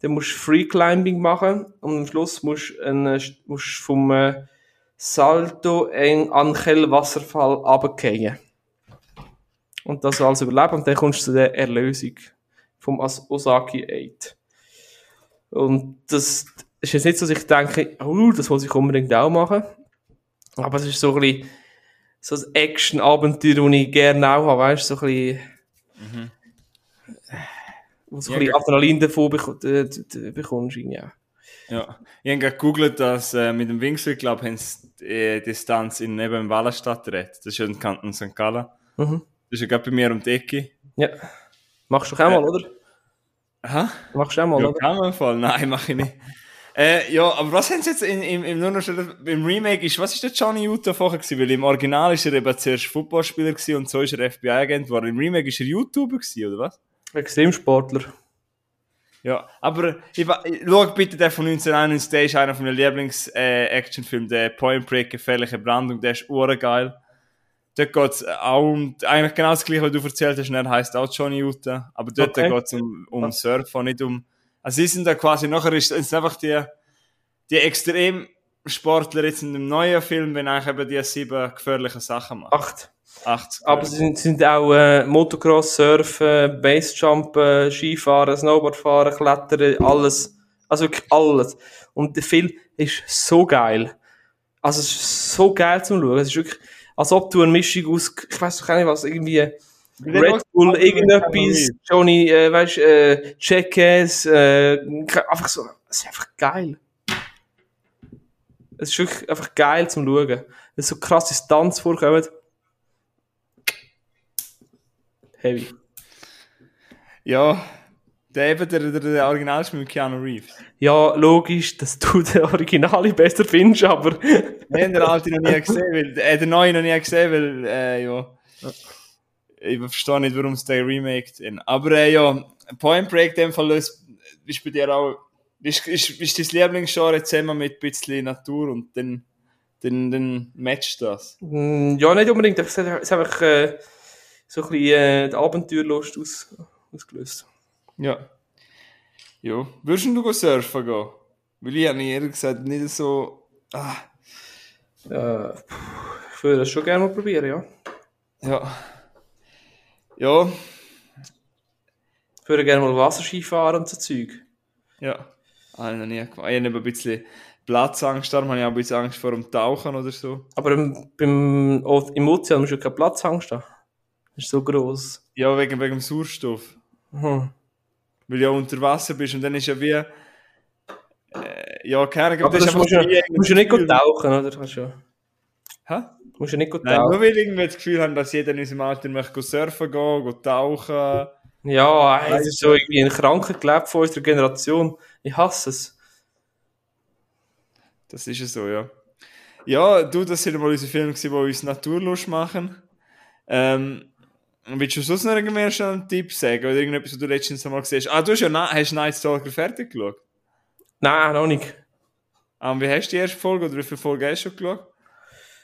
Dann musst du Free Climbing machen und am Schluss musst du einen- musst vom äh, Salto en Angel Wasserfall runterfallen. Und das alles überleben und dann kommst du zu der Erlösung vom Osaki 8. Und das ist jetzt nicht so, dass ich denke, oh, das muss ich unbedingt auch machen. Aber es ist so ein bisschen so ein Action-Abenteuer, das ich gerne auch habe, weißt du, so ein bisschen, wo du so ein Ja, bisschen Adrenalin davon äh, bekommst, auch. Ja. Ich habe gerade gegoogelt, dass äh, mit dem Wingsuit, ich, haben sie äh, Distanz in eben in Wallenstadt gedreht. Das ist ja in Kanton St. Gallen. Mhm. Das ist ja gerade bei mir um die Ecke. Ja. Machst du auch mal, oder? Aha. Machst du auch mal, Ja, oder? kann man voll. Nein, mache ich nicht. Äh, ja, aber was haben sie jetzt in, im, im, im Remake ist, was ist der Johnny Utah vorher gewesen? Weil im Original ist er eben zuerst Footballspieler gewesen und so ist er FBI-Agent geworden. Im Remake ist er YouTuber gewesen, oder was? Extremsportler. Ja, aber ich, ich- schau bitte den von 1991, der ist einer von meinen Lieblings-Actionfilmen, der Point Break, gefährliche Brandung, der ist urgeil. dort geht es auch um, eigentlich genau das gleiche, was du erzählt hast, er heisst auch Johnny Utah, aber dort Okay. geht es um, um Surfen, nicht um, also sie sind da quasi, nachher ist es einfach die, die Extremsportler jetzt in dem neuen Film, wenn eigentlich eben die sieben gefährlichen Sachen machen. Acht. Acht. Aber sie sind, sind auch äh, Motocross, Surfen, Basejumpen, Skifahren, Snowboardfahren, Klettern, alles. Also wirklich alles. Und der Film ist so geil. Also es ist so geil zum Schauen. Es ist wirklich, als ob du eine Mischung aus, ich weiß doch gar nicht was, irgendwie Red Bull, irgendetwas, Johnny, äh, weißt, äh, Jackass, äh, einfach so, es ist einfach geil. Es ist wirklich einfach geil zum Schauen. Es ist so krasse Stunts vorkommen. Heavy. Ja, der eben, der, der, der Original ist mit Keanu Reeves. Ja, logisch, dass du den Originale besser findest, aber haben den alten noch nie gesehen, weil, äh, den neuen noch nie gesehen, weil, äh, ja. Ich verstehe nicht, warum es den remaked haben. Aber, äh, ja, Point Break, in dem Fall, ist, ist bei dir auch, ist, ist, ist dein Lieblingsgenre zusammen mit ein bisschen Natur und dann, dann, dann matcht das. mm, ja, nicht unbedingt. Es hat einfach äh, so ein bisschen äh, die Abenteuerlust aus, ausgelöst. Ja. Ja. Würdest du surfen gehen? Weil ich habe ehrlich gesagt nicht so, ah, Äh, ich würde das schon gerne mal probieren, ja. ja. Ja, Ich würde gerne mal Wasserski fahren und so Zeug. Ja, ich noch nie gemacht. Ich habe ein bisschen Platzangst, darum habe ich auch ein bisschen Angst vor dem Tauchen oder so. Aber im, beim, im Ozean musst du keinen Platzangst haben. Das ist so gross. Ja, wegen, wegen dem Sauerstoff. Hm. Weil du ja unter Wasser bist und dann ist ja wie. Äh, ja, keine Aber das das musst wie musst du nicht das gut tauchen, oder? Kannst du, Hä? musst du nicht gut Nein, tauchen. nur weil irgendwie das Gefühl habe, dass jeder in unserem Alter möchte surfen gehen, go tauchen. Ja, ey, es ist so irgendwie ein kranker gelebt von unserer Generation. Ich hasse es. Das ist ja so, ja. Ja, du, das sind mal unsere Filme, die uns Naturlust machen. Ähm, willst du sonst noch irgendwie schon einen Tipp sagen? Oder irgendetwas, was du letztens mal gesehen hast? Ah, du hast ja Na- hast Night Stalker fertig geschaut. Nein, noch nicht. Ah, und wie hast du die erste Folge oder wie viele Folgen hast du schon geschaut?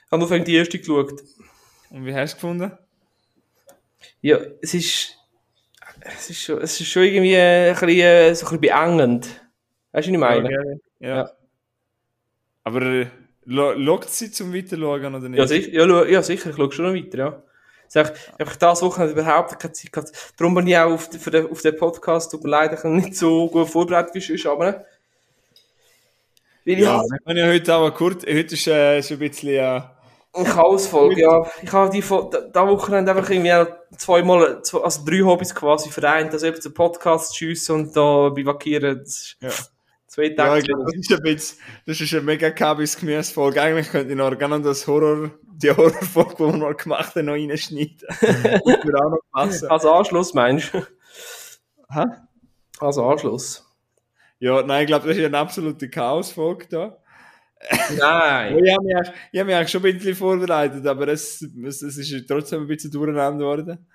Ich habe nur die erste geschaut. Und wie hast du gefunden? Ja, es ist, es ist schon, es ist schon irgendwie ein bisschen, äh, so ein bisschen beengend. Weißt du, was ich meine? Ja, ja. Ja. Aber äh, lo- lockt sie zum Weiterschauen oder nicht? Ja, sicher, ja, ja, sicher, ich schaue schon noch weiter, ja. Es ist einfach, einfach das Wochenende überhaupt keine Zeit gehabt. Darum bin ich auch auf, für den, auf den Podcast, tut mir leid, ich nicht so gut vorbereitet wie sonst, aber? Weil ich ja, habe wir können ja heute auch kurz, heute ist äh, ist ein bisschen, äh, eine Chaosfolge, ja. Ich habe die, da, Wochenende einfach irgendwie auch zweimal, zwei, also drei Hobbys quasi vereint, also eben den Podcast schiessen und da bivakieren. Ja. Zwei Ja, Tage. ich glaube, das ist ein bisschen, das ist eine mega kabis Gemüsefolge. Eigentlich könnte ich noch gerne das Horror, die Horrorfolge, die wir mal gemacht haben, noch reinschneiden. Das würde auch noch passen. als Anschluss, meinst du? Hä? Als Anschluss. Ja, nein, ich glaube, das ist eine absolute Chaosfolge da. Ja, Nein. Ich habe mich, ich habe mich eigentlich schon ein bisschen vorbereitet, aber es, es, es ist trotzdem ein bisschen durcheinander geworden.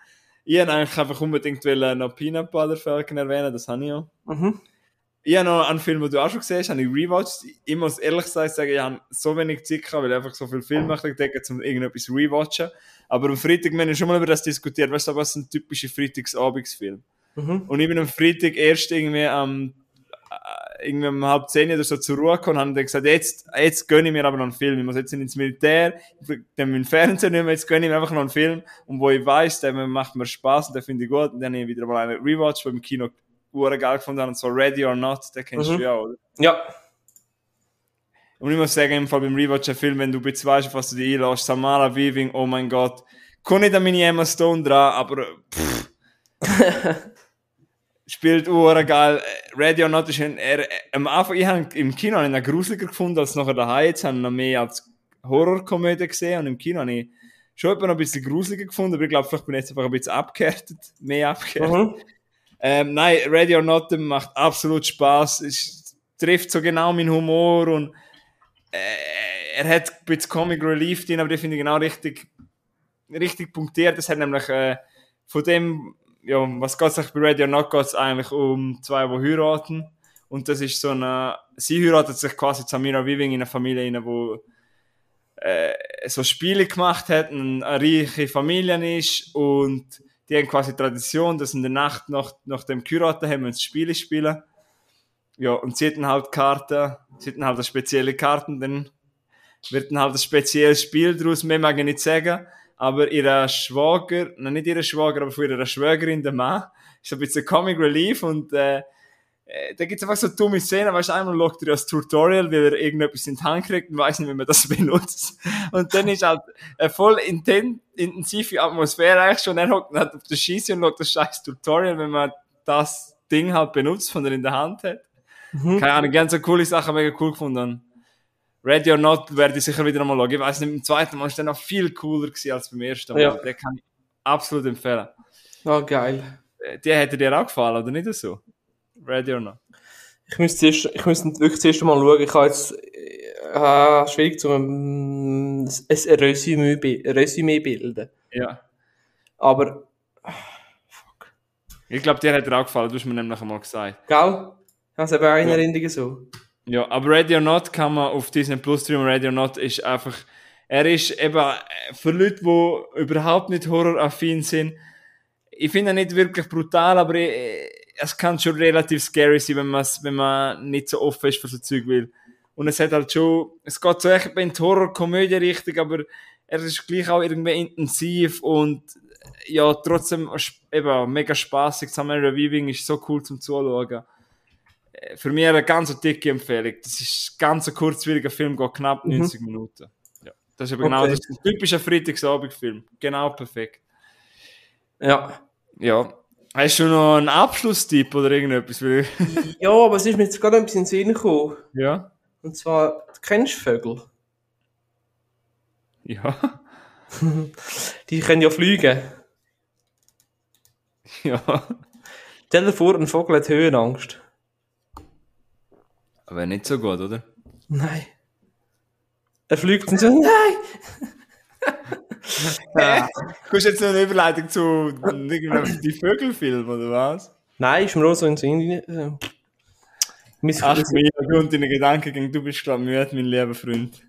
Ich wollte eigentlich einfach unbedingt noch Peanut Butter Falcon erwähnen, das habe ich ja. Mhm. Ich habe noch einen Film, den du auch schon gesehen hast, habe ich rewatcht. Ich muss ehrlich gesagt sagen, ich habe so wenig Zeit gehabt, weil ich einfach so viel Film möchte entdecken, um irgendetwas rewatchen. Aber am Freitag, wir haben schon mal über das diskutiert, weißt du, was ein typischer Freitagsabendsfilm. Mhm. Und ich bin am Freitag erst irgendwie am, äh, irgendwie um halb zehn oder so zur Ruhe gekommen und habe dann gesagt, jetzt, jetzt gönne ich mir aber noch einen Film. Ich muss jetzt nicht ins Militär, dann meinen Fernseher nicht mehr, jetzt gönne ich mir einfach noch einen Film. Und wo ich weiß, der macht mir Spaß und den finde ich gut. Und dann habe ich wieder mal einen Rewatch, ich im Kino ure geil gefunden habe, und so Ready or Not, den kennst Mhm. du ja, oder? Ja. Und ich muss sagen, im Fall beim Rewatch ein Film, wenn du jetzt weißt, was du dich einlässt, Samara Weaving, oh mein Gott, kommt nicht an meine Emma Stone dran, aber pff, spielt ure geil. Ready or Not ist ein, er, am Anfang, ich habe im Kino einen gruseliger gefunden als nachher daheim, jetzt habe ich noch mehr als Horrorkomödie gesehen und im Kino habe ich schon noch ein bisschen gruseliger gefunden, aber ich glaube, vielleicht bin ich jetzt einfach ein bisschen abgehärtet, mehr abgehärtet. Mhm. Ähm, nein, Ready or Not macht absolut Spaß. Es trifft so genau meinen Humor und äh, er hat ein bisschen Comic Relief drin, aber die finde ich genau richtig, richtig punktiert. Das hat nämlich äh, von dem, ja, was geht es bei Ready or Not, geht es eigentlich um zwei, die heiraten. Und das ist so eine, sie heiratet sich quasi Samira Weaving in eine Familie wo äh, so Spiele gemacht hat, eine reiche Familie ist und die haben quasi Tradition, dass in der Nacht nach, nach dem Kuraten haben wir Spiele spielen. Ja, und sie hatten halt Karten, sie hatten halt spezielle Karten, dann wird dann halt ein spezielles Spiel daraus, mehr mag ich nicht sagen, aber ihre Schwager, nein, nicht ihre Schwager, aber für ihre Schwägerin, der Mann, ist ein bisschen Comic Relief und äh, da gibt's einfach so dumme Szenen, weißt du, einmal schaut er das Tutorial, weil er irgendetwas in die Hand kriegt und weiß nicht, wie man das benutzt. Und dann ist halt eine voll inten intensive Atmosphäre eigentlich schon. Er hockt halt auf der Schieße und schaut das scheiß Tutorial, wenn man das Ding halt benutzt, von der in der Hand hat. Mhm. Keine Ahnung, ganz so coole Sachen, mega cool gefunden. Ready or Not werde ich sicher wieder einmal schauen. Ich weiß nicht, im zweiten Mal ist der noch viel cooler gewesen als beim ersten Mal. Ja. Den kann ich absolut empfehlen. Oh, geil. Äh, der hätte dir auch gefallen, oder nicht so? Ready or Not? Ich müsste, zuerst, ich müsste wirklich zuerst mal schauen. Ich habe jetzt äh, schwierig zu um, ein Resümee, Resümee bilden. Ja. Aber fuck. Ich glaube, dir hat er auch gefallen. Du hast mir nämlich einmal gesagt. Gell? Habe es eben auch in Erinnerung so. Ja, aber Ready or Not kann man auf Disney Plus streamen. Ready or Not ist einfach, er ist eben für Leute, die überhaupt nicht horroraffin sind. Ich finde ihn nicht wirklich brutal, aber ich, es kann schon relativ scary sein, wenn, wenn man nicht so offen ist für so Zeug will. Und es hat halt schon, es geht so echt in die Horror-Komödie-Richtung, aber er ist gleich auch irgendwie intensiv und ja, trotzdem eben mega spaßig. Summer Reviving ist so cool zum Zuschauen für mich eine ganz dicke Empfehlung. Das ist ein ganz kurzwieriger Film, geht knapp 90 mhm. Minuten. Ja, das ist aber genau okay. das ist ein typischer Freitagsabendfilm. Genau perfekt. Ja. Ja. Hast du noch einen Abschlusstipp oder irgendetwas? ja, aber es ist mir jetzt gerade ein bisschen in den Sinn gekommen. Ja. Und zwar, du kennst Vögel? Ja. Die können ja fliegen. Ja. Stell dir vor, ein Vogel hat Höhenangst. Aber nicht so gut, oder? Nein. Er fliegt und so, nein! Ja. Kommst du jetzt noch eine Überleitung zu die Vögelfilm, oder was? Nein, ist mir auch so in den Sinn. Äh, Ach, mir und deine Gedanken gegen du bist gerade müde, mein lieber Freund.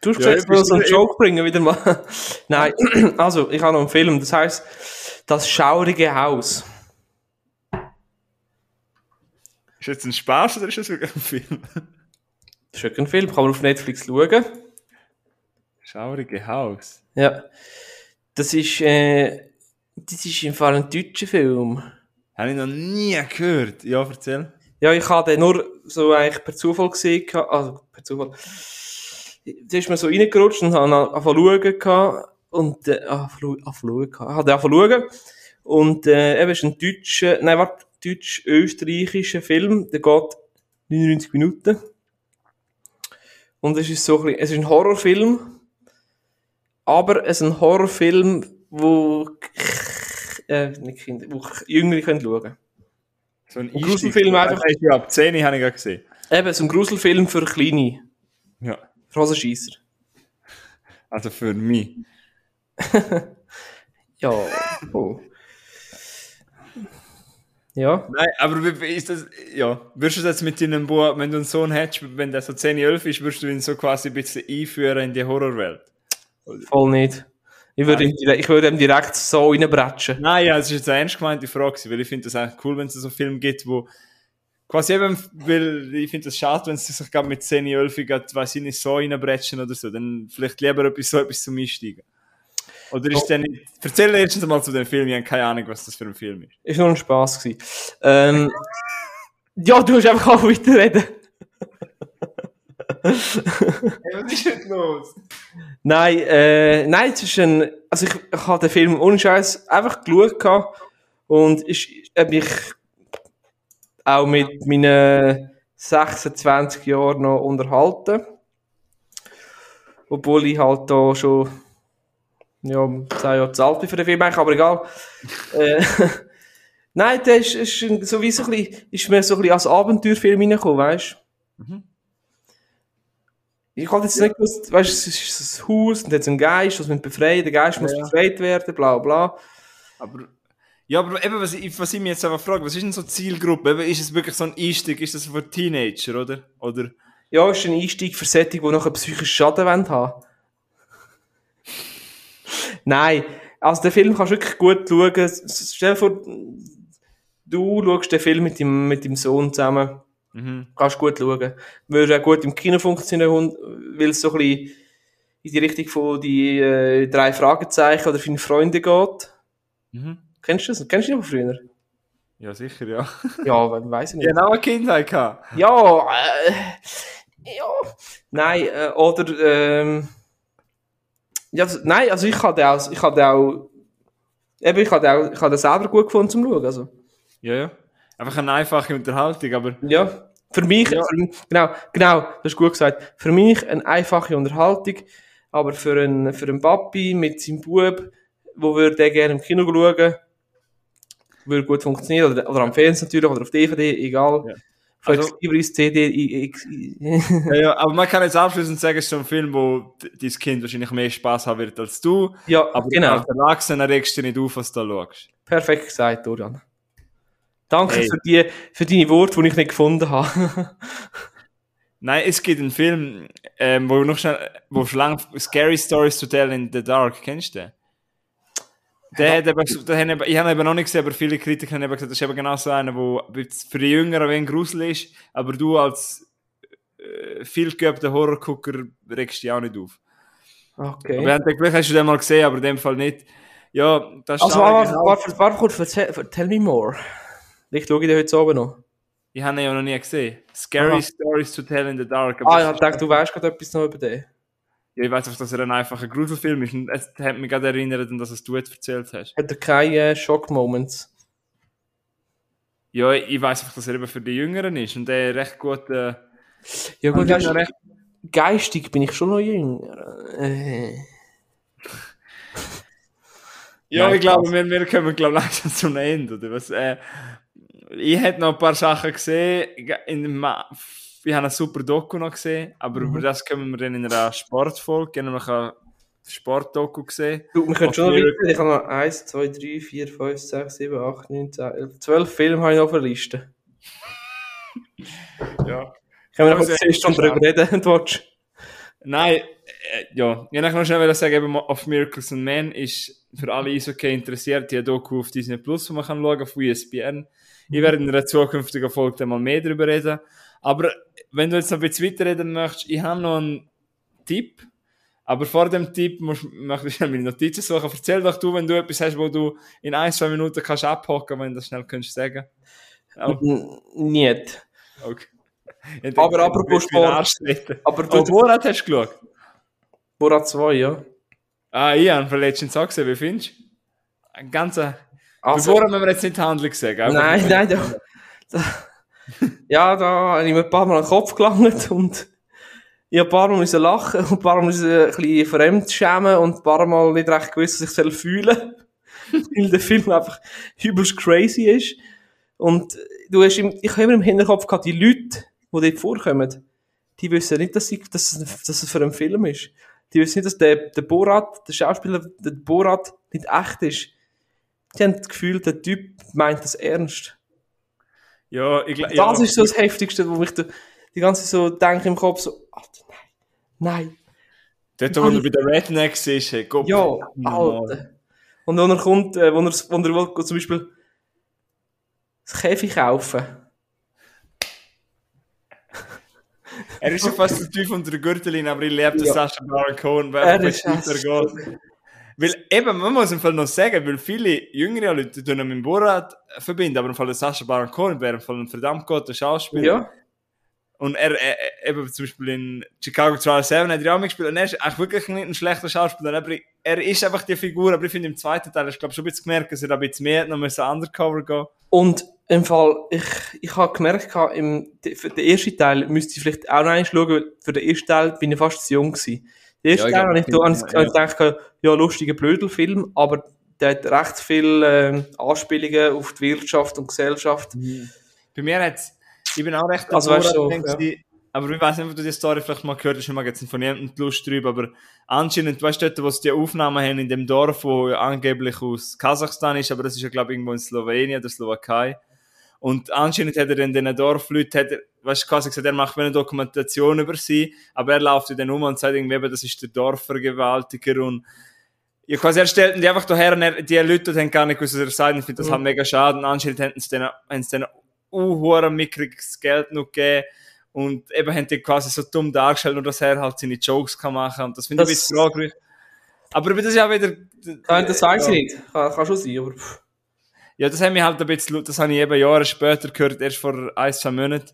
Du hast ja, mal so einen Joke bringen, wieder mal. Nein, also, ich habe noch einen Film, das heißt Das schaurige Haus. Ist das jetzt ein Spaß oder ist das wirklich ein Film? Das ist wirklich ein Film, kann man auf Netflix schauen. Schaurige Haus. Ja. Das ist, äh, das ist im Fall ein deutscher Film. Habe ich noch nie gehört. Ja, erzähl. Ja, ich habe den nur so eigentlich per Zufall gesehen. Also, per Zufall. Da ist mir so reingerutscht und habe angefangen zu schauen. Und, äh, angefangen zu schauen. Habe angefangen zu schauen. Und, äh, eben ist ein deutscher, nein, warte, deutsch-österreichischen Film. Der geht 99 Minuten. Und es ist so ein, bisschen, es ist ein Horrorfilm. Aber es ist ein Horrorfilm, wo, äh, nicht Kinder, wo Jüngere können schauen So ein, ein Gruselfilm einfach. Ja, ab 10 habe ich gerade gesehen. Eben, so ein Gruselfilm für Kleine. Ja. Für Hosenscheisser. Also für mich. ja. Oh. Ja. Nein, aber ist das, ja, würdest du das jetzt mit deinem Buch, wenn du einen Sohn hättest, wenn der so 10, 11 ist, würdest du ihn so quasi ein bisschen einführen in die Horrorwelt? Voll nicht. Ich würde, ihm, ich würde ihm direkt so reinbretschen. Nein, ja, das ist jetzt eine ernst gemeinte Frage, weil ich finde das eigentlich cool, wenn es so Filme gibt, wo quasi eben, weil ich finde das schade, wenn sie sich gerade mit 10, 11 weiß ich nicht, so reinbretschen oder so, dann vielleicht lieber etwas, so etwas zum Einsteigen. Oder ist oh. der nicht... Erzähl erstens mal zu dem Film, ich habe keine Ahnung, was das für ein Film ist. Ist nur ein Spaß gewesen. Ähm, ja, du hast einfach auch weiterreden. Was ist denn los? Nein, äh, nein, es ist ein, also ich, ich habe den Film ohne Scheiß einfach geschaut und ich habe mich auch mit meinen 26 Jahren noch unterhalten. Obwohl ich halt da schon ja, 10 Jahre zu alt für den Film, aber egal. äh, Nein, der ist, ist so wie so ein bisschen, ist mir so ein bisschen als Abenteuerfilm reingekommen, weißt du? Mhm. Ich hatte jetzt nicht gewusst, weißt es ist ein Haus und jetzt ein Geist, das muss befreien, der Geist ja. muss befreit werden, bla bla. Aber, ja, aber eben, was ich, was ich mich jetzt einfach frage, was ist denn so Zielgruppe? Eben, ist es wirklich so ein Einstieg, ist das für Teenager, oder? Oder Ja, ist ein Einstieg für Sätze, die noch einen psychischen Schaden wollen haben. Nein, also den Film kannst du wirklich gut schauen. Stell dir vor, du schaust den Film mit deinem, mit deinem Sohn zusammen. Mhm. Kannst gut schauen. Würde auch gut im Kino funktionieren, weil es so ein bisschen in die Richtung von die äh, drei Fragezeichen oder deine Freunde geht. Mhm. Kennst du das? Kennst du die von früher? Ja, sicher, ja. Ja, we- weiss ich nicht. Auch eine Kindheit. Gehabt. Ja, äh, ja. Nein, äh, oder, ähm, ja, also- nein, also ich hatte auch, ich hatte auch, eben, ich hatte auch, ich hatte selber gut gefunden zum Schauen, also. Ja, ja. Einfach eine einfache Unterhaltung, aber Ja, für mich, Ja. für, genau, genau, das ist gut gesagt. Für mich eine einfache Unterhaltung, aber für einen, für einen Papi mit seinem Bub, wo würde der gerne im Kino schauen, würde gut funktionieren, oder, oder am Fernsehen natürlich, oder auf DVD, egal. Ja. Vielleicht Also- ins CD, i- i- i- Ja, ja, aber man kann jetzt abschließend sagen, es ist so ein Film, wo dein Kind wahrscheinlich mehr Spaß haben wird als du. ja, Aber genau. als Erwachsener regst du nicht auf, was du da schaust. Perfekt gesagt, Dorian. Danke Hey. für, die, für deine Worte, die ich nicht gefunden habe. Nein, es gibt einen Film, ähm, wo noch schnell, wo schon lange Scary Stories to Tell in the Dark, kennst du den? Der hat eben, der hat eben, ich habe eben noch nicht gesehen, aber viele Kritiker haben eben gesagt, das ist eben genau so einer, der für die Jüngeren ein Grusel ist, aber du als äh, viel geübter Horrorgucker regst dich auch nicht auf. Okay. Aber gedacht, vielleicht hast du den mal gesehen, aber in dem Fall nicht. Ja, das ist Also, warte, genau- warte, warte kurz, tell me more. Vielleicht schaue ich den heute Abend noch. Ich habe ihn ja noch nie gesehen. Scary Aha. Stories to Tell in the Dark. Ah, ich ist- dachte, du weißt gerade etwas noch über den. Ja, ich weiß einfach, dass er ein einfacher Gruselfilm ist. Und es hat mich gerade erinnert, an das, was du jetzt erzählt hast. Hat er keine äh, Schock-Moments? Ja, ich weiß einfach, dass er eben für die Jüngeren ist. Und der recht gut. Äh, Ja gut, und weißt, recht, geistig bin ich schon noch jünger. Äh. ja, Nein, ich glaube, wir, wir kommen glaub, langsam zum Ende. Oder was? Äh, ich hätte noch ein paar Sachen gesehen. In Ma ich habe eine super Doku noch gesehen, aber Mhm. über das können wir dann in einer Sportfolge. Ich habe noch eine Sportdoku gesehen. Du, wir können schon noch weiter. Ich habe noch 1, 2, 3, 4, 5, 6, 7, 8, 9, 10, 11, 12 Filme habe ich noch auf der Liste. Ja. Können wir noch 10 Stunden darüber reden, wenn du willst? Nein, äh, ja. Ich wollte noch schnell sagen, eben of Miracles and Men ist für alle Eishockey interessiert, die Doku auf Disney Plus, wo man kann schauen, auf ESPN. Ich werde in einer zukünftigen Folge dann mal mehr darüber reden. Aber wenn du jetzt noch ein bisschen weiterreden möchtest, ich habe noch einen Tipp. Aber vor dem Tipp musst, möchte ich meine Notizen suchen. Erzähl doch du, wenn du etwas hast, wo du in ein, zwei Minuten kannst abhocken, wenn du das schnell kannst sagen. Oh, Nicht. okay. Ich Aber denke, apropos Sport. Aber du, Oh, Borat hast du geschaut? Borat 2, ja. Ah, ich habe von letztens auch gesehen, wie findest du? Ein ganzer... Also, Bevor wir jetzt nicht die Handlung sagen. nein, nein, da, da, ja, da habe ich mir ein paar Mal an den Kopf gelangt und ich ein paar Mal müssen lachen und ein paar Mal müssen ein bisschen fremd schämen und ein paar Mal nicht recht gewusst, was ich fühlen weil der Film einfach übelst crazy ist. Und du hast im, ich habe immer im Hinterkopf gehabt, die Leute, die dort vorkommen, die wissen nicht, dass, sie, dass, es, dass es für einen Film ist. Die wissen nicht, dass der, der Borat, der Schauspieler, der Borat nicht echt ist. Die haben das Gefühl, der Typ meint das ernst. Ja, ich glaube... Das ist so das Heftigste, wo ich die ganze so denke im Kopf, so, Alter, nein, nein. Dort, wo er bei den Rednecks ist, hey, Gott, Ja. Alter. Und wenn er kommt, äh, wo er, wo er will, zum Beispiel das Käfig kaufen. Er ist schon fast der Typ unter der Gürtellinie, aber ich liebe den Ja. Sacha Baron Cohen, weil Er ist geht. Weil eben, man muss im Fall noch sagen, weil viele jüngere Leute tun ihn mit dem Borat verbinden, aber im Fall der Sacha Baron Cohen wäre im Fall ein verdammt guter Schauspieler. Ja. Und er, er, eben zum Beispiel in Chicago Trial 7 hat er auch mitgespielt und er ist eigentlich wirklich nicht ein schlechter Schauspieler, aber er ist einfach die Figur, aber ich finde im zweiten Teil, ich glaube schon ein bisschen gemerkt, dass er da ein bisschen mehr noch müssen undercover gehen. Und im Fall, ich, ich habe gemerkt, im, für den ersten Teil müsste ich vielleicht auch noch einmal schauen, weil für den ersten Teil bin ich fast zu jung gewesen. Den ersten Ja, ich habe ich, habe ich, ja, habe gedacht, ja, lustiger Blödelfilm, aber der hat recht viele ähm, Anspielungen auf die Wirtschaft und Gesellschaft. Bei mir hat's, ich bin auch recht Also, weißt du, ja. aber ich weiß nicht, ob du die Story vielleicht mal gehört hast, ich mag jetzt von jemandem die Lust drüber, aber anscheinend, weißt du, dort, wo sie die Aufnahmen haben in dem Dorf, wo angeblich aus Kasachstan ist, aber das ist ja, glaube ich, irgendwo in Slowenien oder Slowakei. Und anscheinend hat er dann den Dorfleuten, hat er, weißt du, quasi gesagt, er macht eine Dokumentation über sie, aber er läuft dann um und sagt irgendwie, eben, das ist der Dorfvergewaltiger und ja, quasi er stellt die einfach daher und er, die Leute haben gar nicht gewusst, was er sagt. Ich finde das Mhm. halt mega schade. Und anscheinend haben sie denen, haben sie unhuren mickriges Geld noch gegeben. Und eben haben die quasi so dumm dargestellt, nur dass er halt seine Jokes kann machen. Und das finde ich ein bisschen fragwürdig. Aber das ist ja wieder... Nein, das weiß ich nicht. Kann, kann schon sein, aber. Ja, das haben wir halt ein bisschen, das habe ich eben Jahre später gehört, erst vor ein, zwei Monaten.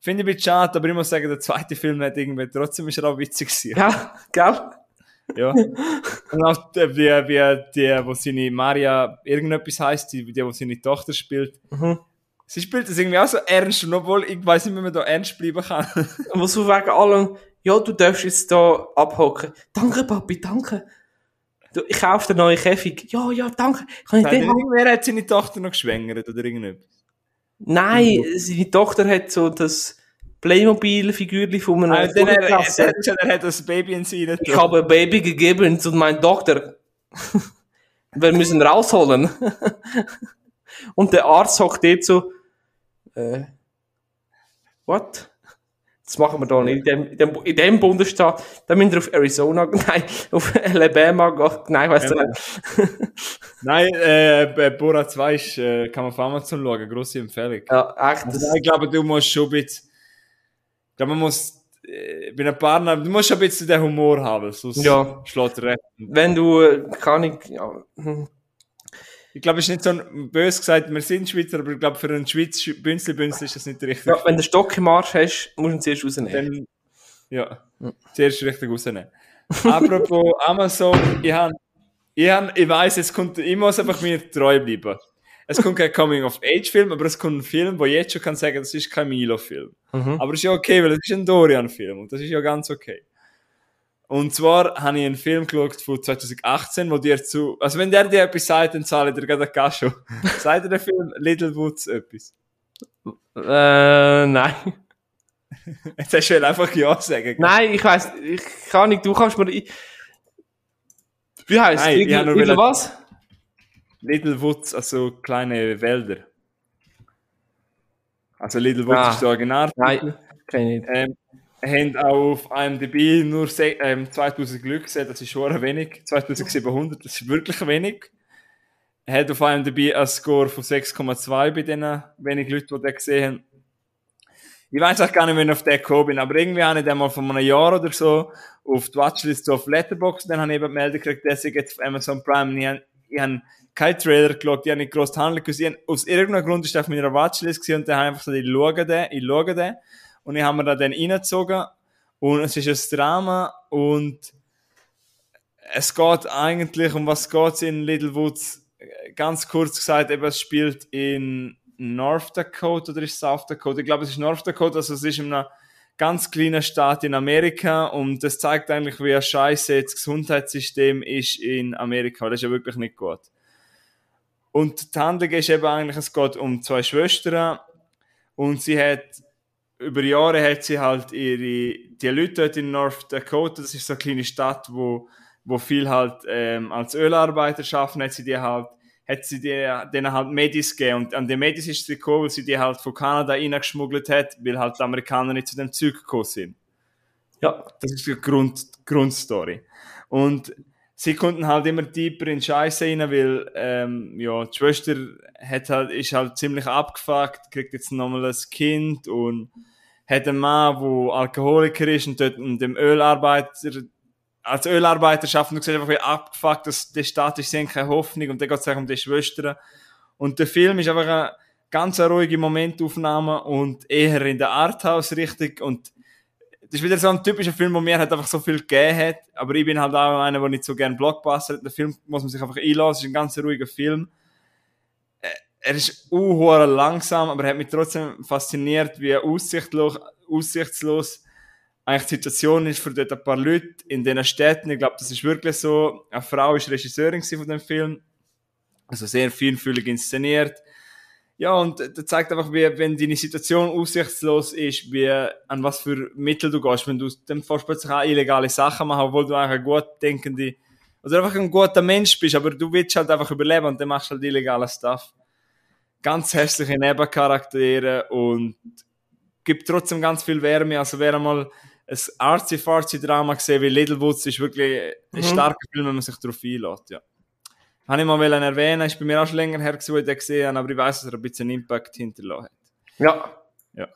Finde ich ein bisschen schade, aber ich muss sagen, der zweite Film hat irgendwie trotzdem ist er auch witzig gewesen. Ja, gell? Ja. Und auch die, wie die, wo seine Maria irgendetwas heisst, die, die, wo seine Tochter spielt. Mhm. Sie spielt das irgendwie auch so ernst, und obwohl ich weiß nicht, wie man da ernst bleiben kann. Und so wegen allem, ja, du darfst jetzt da abhocken. Danke, Papi, danke. Du, ich kaufe den neuen Käfig. Ja, ja, danke. Kann ich den haben? irgendwer hat seine Tochter noch geschwängert oder irgendetwas. Nein, seine Tochter hat so das Playmobil-Figürchen von einem hat er, er, er hat das Baby in sie Ich habe ein Baby gegeben zu meiner Tochter. Wir müssen rausholen. Und der Arzt hockt dort so, äh, what? Das machen wir da nicht. In dem, in dem, in dem Bundesstaat, da müssen wir auf Arizona, nein, auf Alabama gehen. Nein, weißt du Ja. nicht. Nein, äh, bei Bora 2 ist, äh, kann man auf Amazon schauen, grosse Empfehlung. Ja, echt. Also, ich glaube, du musst schon ein bisschen, ich glaube, man muss, äh, bei einem Partner, du musst schon ein bisschen den Humor haben, sonst Ja. schlägt er recht. wenn du, äh, kann ich, ja, hm, Ich glaube, es ist nicht so ein, bös gesagt, wir sind Schweizer, aber ich glaube, für einen Schweiz Bünzli-Bünzli ist das nicht richtig. ja, wenn du Stock im Arsch hast, musst du ihn zuerst rausnehmen. Dann, ja, zuerst richtig rausnehmen. Apropos Amazon, ich han, ich ich weiss, es kommt, ich muss einfach mir treu bleiben. Es kommt kein Coming-of-Age-Film, aber es kommt ein Film, wo ich jetzt schon kann sagen, das ist kein Milo-Film. Mhm. Aber es ist ja okay, weil es ist ein Dorian-Film und das ist ja ganz okay. Und zwar habe ich einen Film geschaut von 2018, wo dir zu, also wenn der dir etwas sagt, dann zahle ich dir gerade ein Casio. sagt dir der Film Little Woods etwas? Äh, nein. Jetzt hast du halt einfach Ja sagen. Nein, ich weiss, ich kann nicht, du kannst mir, ich, wie hab nur Little wollen- was? Little Woods, also kleine Wälder. Also Little Woods Ah. ist der Original. Nein, kenn ich nicht. Ähm, haben auch auf IMDb nur se- ähm, 2000 Glück gesehen, das ist schon wenig. 2700, das ist wirklich wenig. Er hat auf IMDb einen Score von 6,2 bei den wenigen Leuten, die den gesehen haben. Ich weiß auch gar nicht, wenn ich auf den gekommen bin, aber irgendwie habe ich den mal vor einem Jahr oder so auf die Watchlist so auf Letterboxd, dann habe ich eben die Meldung gekriegt, dass ich jetzt auf Amazon Prime, und ich habe, keinen Trailer geschaut, ich habe nicht gross gesehen, aus irgendeinem Grund ist der auf meiner Watchlist und dann habe ich einfach so, ich schaue den, ich schaue den, und ich habe mir da dann reingezogen, und es ist ein Drama, und es geht eigentlich, um was geht in Little Woods, ganz kurz gesagt, eben, es spielt in North Dakota oder ist South Dakota? Ich glaube, es ist North Dakota, also es ist in einer ganz kleinen Stadt in Amerika und das zeigt eigentlich, wie scheiße das Gesundheitssystem ist in Amerika. Das ist ja wirklich nicht gut. Und die Handlung ist eben eigentlich, es geht um zwei Schwestern und sie hat über Jahre hat sie halt ihre, die Leute dort in North Dakota, das ist so eine kleine Stadt, wo, wo viel halt ähm, als Ölarbeiter schaffen, hat sie die halt, hat sie die, denen halt Medis gegeben. Und an den Medis ist sie gekommen, weil sie die halt von Kanada reingeschmuggelt hat, weil halt die Amerikaner nicht zu dem Zeug gekommen sind. Ja, Das ist die Grund, Grundstory. Und sie konnten halt immer tiefer in Scheiße rein, weil, ähm, ja, die Schwester hat halt, ist halt ziemlich abgefuckt, kriegt jetzt nochmal ein Kind und hat einen Mann, der Alkoholiker ist und dort in dem Ölarbeiter, als Ölarbeiter schafft und du siehst einfach, wie abgefuckt, dass der Staat ist, sie keine Hoffnung und dann geht es um die Schwestern. Und der Film ist einfach eine ganz ruhige Momentaufnahme und eher in der Arthouse-Richtung und das ist wieder so ein typischer Film, wo mir halt einfach so viel gegeben hat. Aber ich bin halt auch einer, der nicht so gerne Blockbuster hat. Der Film muss man sich einfach einlassen. Es ist ein ganz ruhiger Film. Er ist unhuhr langsam, aber er hat mich trotzdem fasziniert, wie aussichtslos, aussichtslos eigentlich die Situation ist für dort ein paar Leute in diesen Städten. Ich glaube, das ist wirklich so. Eine Frau ist Regisseurin von dem Film. Also sehr feinfühlig inszeniert. Ja, und das zeigt einfach, wie, wenn deine Situation aussichtslos ist, wie, an was für Mittel du gehst. Wenn du dann fährst plötzlich auch illegale Sachen machen, obwohl du eigentlich ein gut denkende, oder einfach ein guter Mensch bist, aber du willst halt einfach überleben und dann machst du halt illegale Stuff. Ganz hässliche Nebencharaktere und gibt trotzdem ganz viel Wärme. Also wer einmal ein artsy-fartsy-Drama gesehen wie Littlewoods, ist wirklich ein Mhm. starker Film, wenn man sich darauf einlässt, ja. Habe ich mal erwähnen, ist bei mir auch schon länger her, wo ich den gesehen habe, aber ich weiß, dass er ein bisschen Impact hinterlassen hat. Ja.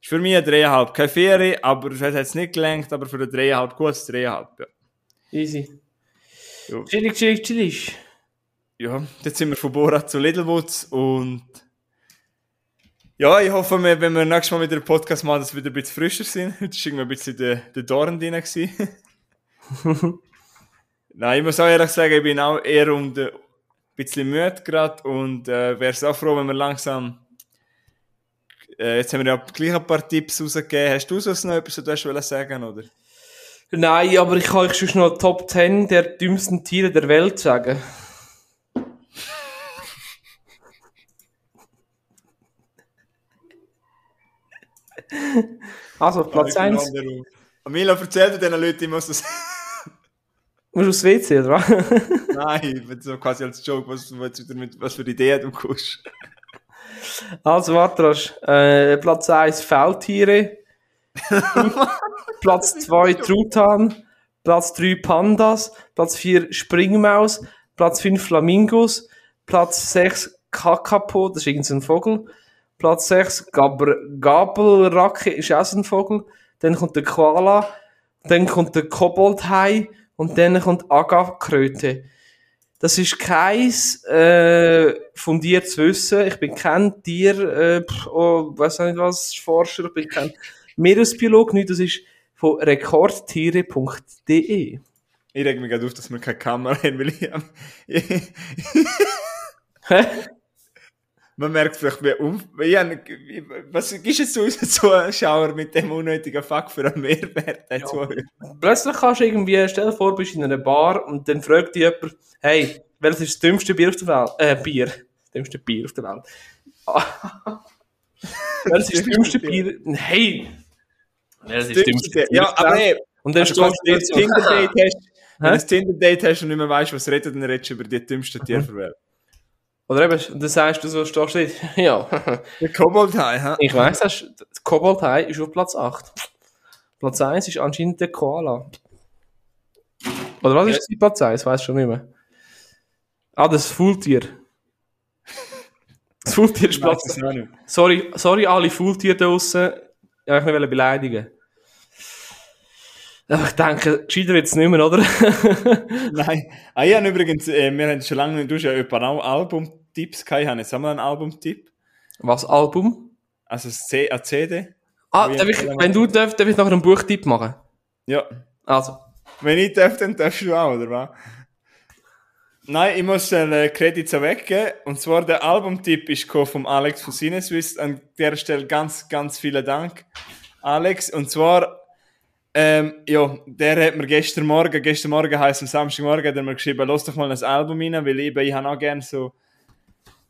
Ist für mich ein 3,5. Keine Ferie, aber es hat jetzt nicht gelenkt, aber für ein 3,5 gutes 3,5, ja. Easy. Chillig, chillig, chillig. Ja, jetzt sind wir von Borat zu Littlewoods und ja, ich hoffe, wenn wir nächstes Mal wieder einen Podcast machen, dass wir wieder ein bisschen frischer sind. Heute war irgendwie ein bisschen der, der Dorn drin. Nein, ich muss auch ehrlich sagen, ich bin auch eher um den, ein bisschen müde gerade und äh, wäre es auch froh, wenn wir langsam äh, jetzt haben wir ja gleich ein paar Tipps rausgegeben. Hast du sonst noch etwas, was du hast sagen, oder? Nein, aber ich kann euch schon noch Top 10 der dümmsten Tiere der Welt sagen. Also, Platz 1. Milo, erzähl dir diesen Leuten, ich muss das... Musst du aufs WC, oder was? Nein, so quasi als Joke, was, mit, was für Ideen du kommst. Also, warte, äh, Platz 1 Faultiere. Platz 2 Truthahn. Platz 3 Pandas. Platz 4 Springmaus. Platz 5 Flamingos. Platz 6 Kakapo, das ist irgendein Vogel. Platz 6 Gabr Gabelracke, ist auch ein Vogel. Dann kommt der Koala. Dann kommt der Koboldhai. Und dann kommt Agakröte. Das ist kein äh, fundiertes Wissen. Ich bin kein Tier, äh, oh, weiß nicht was, Forscher, ich bin kein Meeresbiolog, nicht. Das ist von rekordtiere.de. Ich reg mich gerade auf, dass wir keine Kamera haben, weil ich, ich Hä? Man merkt vielleicht, wie um, was ist jetzt so unser Zuschauer mit dem unnötigen Fuck für einen Mehrwert? Zuhörer? Plötzlich kannst du irgendwie, stell dir vor, du bist in einer Bar und dann fragt dich jemand, hey, welches ist das dümmste Bier auf der Welt? Äh, Bier. Das dümmste Bier auf der Welt. welches ist das dümmste Bier? Hey! Welches ist das dümmste Bier Ja, aber hey, Und dann hast ist du ganz ein Tinder-Date hast, wenn du ein Tinder-Date hast und nicht mehr weißt, was redet, dann redest du über die dümmsten Tiere der Welt. Oder eben, dann sagst du so, stehst du nicht. ja. Der Koboldhai, hä? Ich weiss, das Koboldhai ist auf Platz 8. Platz 1 ist anscheinend der Koala. Oder was ist die Platz 1? Weiß schon nicht mehr. Ah, das Fulltier. Das Fulltier ist Platz Platz auch nicht. Sorry, sorry alle Fulltiere da draussen. Ja, ich nicht wollte beleidigen. Ich denke, gescheiter jetzt nicht mehr, oder? Nein. Ah, ich habe übrigens, äh, wir haben schon lange du hast ja auch Albumtipps gehabt. Ich habe jetzt einmal einen Albumtipp. Was, Album? Also C- eine CD. Ah, Oh, ja, ich, ja. wenn du darfst, darf ich nachher einen Buchtipp machen? Ja. Also. Wenn ich darf, dann darfst du auch, oder was? Nein, ich muss den äh, Credits auch weggeben. Und zwar der Albumtipp ist vom Alex von Sinneswiss. An der Stelle ganz, ganz vielen Dank, Alex. Und zwar, ähm, ja, der hat mir gestern Morgen, gestern Morgen heisst am Samstagmorgen, hat er mir geschrieben, lass doch mal ein Album rein, weil ich, ich habe auch gerne so,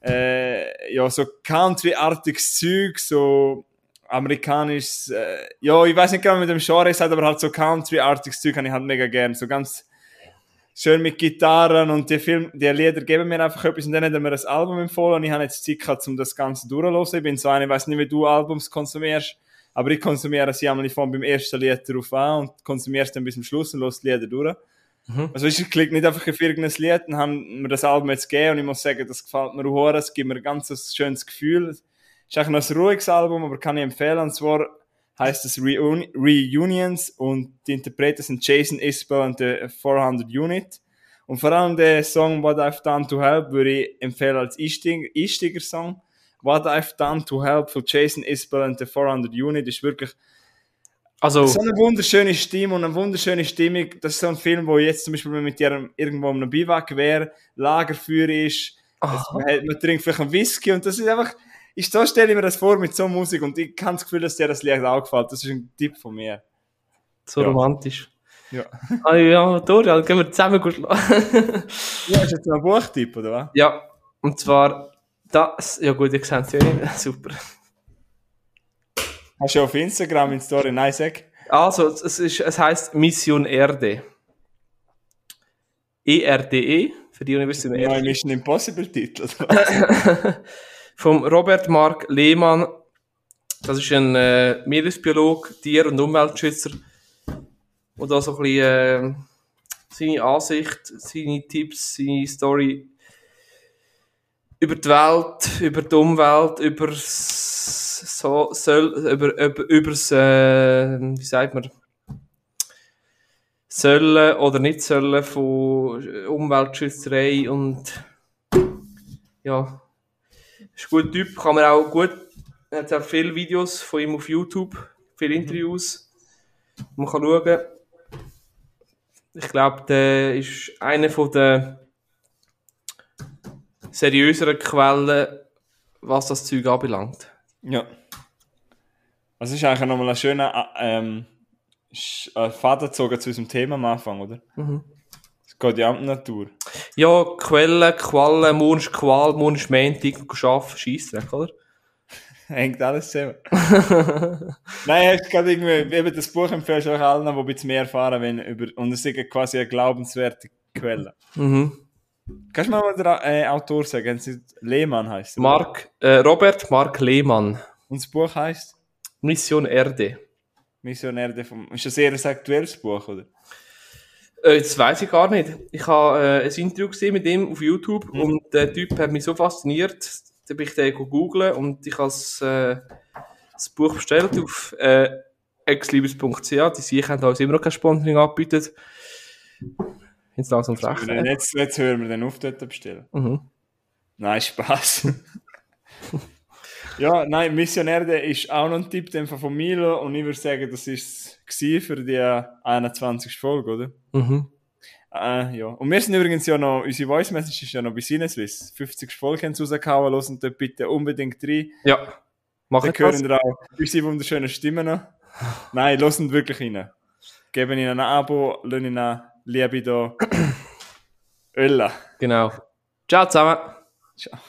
äh, ja, so Country-artiges Zeug, so amerikanisches, äh, ja, ich weiß nicht genau mit dem Genre es hat, aber halt so Country-artiges Zeug habe ich halt mega gern. So ganz schön mit Gitarren und die, Film, die Lieder geben mir einfach etwas und dann hat er mir ein Album empfohlen und ich habe jetzt Zeit gehabt, um das Ganze durchzuhören. Ich bin so einer, ich weiß nicht, wie du Albums konsumierst, aber ich konsumiere sie einmal von beim ersten Lied drauf an und konsumiere es dann bis zum Schluss und lasse die Lieder durch. Mhm. Also ich klicke nicht einfach auf irgendein Lied und haben mir das Album jetzt gegeben und ich muss sagen, das gefällt mir auch, es gibt mir ein ganz schönes Gefühl. Es ist eigentlich noch ein ruhiges Album, aber kann ich empfehlen. Und zwar heißt es Reun Reunions und die Interpreten sind Jason Isbell und the 400 Unit. Und vor allem der Song What I've Done to Help würde ich empfehlen als Einsteiger-Song. What I've Done to Help von Jason Isbell and the 400 Unit ist wirklich Also, so eine wunderschöne Stimme und eine wunderschöne Stimmung. Das ist so ein Film, wo jetzt zum Beispiel wenn man mit dir irgendwo am Biwak wäre, Lagerfeuer ist, man, hat- man trinkt vielleicht einen Whisky und das ist einfach, ich, so stelle ich mir das vor mit so Musik und ich habe das Gefühl, dass dir das Lied auch gefällt. Das ist ein Tipp von mir. so ja. romantisch. Ja. Ah ja, Dorian, gehen wir zusammen gut schlafen. Ja, ist jetzt ein Buchtipp, oder was? ja, und zwar das, ja gut, ich sehe es ja nicht, super. Hast du auf Instagram in Story, nein, sag. Also, es, ist, es heißt Mission Erde. E ERDE, für die Universität Neue Erde. Mission Impossible Titel. Vom Robert Mark Lehmann. Das ist ein äh, Meeresbiologe, Tier- und Umweltschützer. Und da so ein bisschen äh, seine Ansicht, seine Tipps, seine Story über die Welt, über die Umwelt, über so, soll, über, über, übers, äh, wie sagt man, sollen oder nicht sollen von Umweltschützerei und ja, ist ein guter Typ, kann man auch gut, er hat auch viele Videos von ihm auf YouTube, viele Interviews, man kann schauen. Ich glaube, der ist einer von der seriöseren Quellen, was das Zeug anbelangt. Ja. Also ist eigentlich nochmal ein schöner äh, ähm, äh, Faden gezogen zu unserem Thema am Anfang, oder? Mhm. Es geht ja um die Natur. Ja, Quellen, Quallen, morgen ist Qual, ist Montag, arbeiten, Scheissdreck, oder? Hängt alles zusammen. Nein, hast gerade irgendwie, eben das Buch empfehlst du auch allen, die ein bisschen mehr erfahren wollen über, und es ist quasi eine glaubenswerte Quelle. Mhm. Kannst du mal den äh, Autor sagen? Lehmann heißt er. Mark, äh, Robert Mark Lehmann, Und das Buch heißt Mission Erde. Missionär der vom. Ist das eher ein aktuelles Buch, oder? Äh, das weiß ich gar nicht. Ich habe äh, ein Interview gesehen mit ihm auf YouTube und der Typ hat mich so fasziniert, da bin ich den googeln und ich habe das, äh, das Buch bestellt auf äh, exlibris.ch. Die Sicher haben uns immer noch kein Sponsoring angebietet. Jetzt langsam frech. Und Jetzt, jetzt hören wir den auf dort bestellen. Mhm. Nein, Spaß. ja, nein, Missionär der ist auch noch ein Tipp den von Milo und ich würde sagen, das ist es für die 21. Folge, oder? Mhm. Äh, ja. Und wir sind übrigens ja noch, unsere Voice Message ist ja noch bei Sinneswiss. 50 Folgen haben sie rausgehauen, hören dort bitte unbedingt rein. Ja. Mach Dann hören wir auch unsere wunderschönen Stimmen noch. Nein, hören wirklich rein. Geben ihnen ein Abo, lassen ihnen Liebe da. Ölla. Genau. Ciao zusammen. Ciao.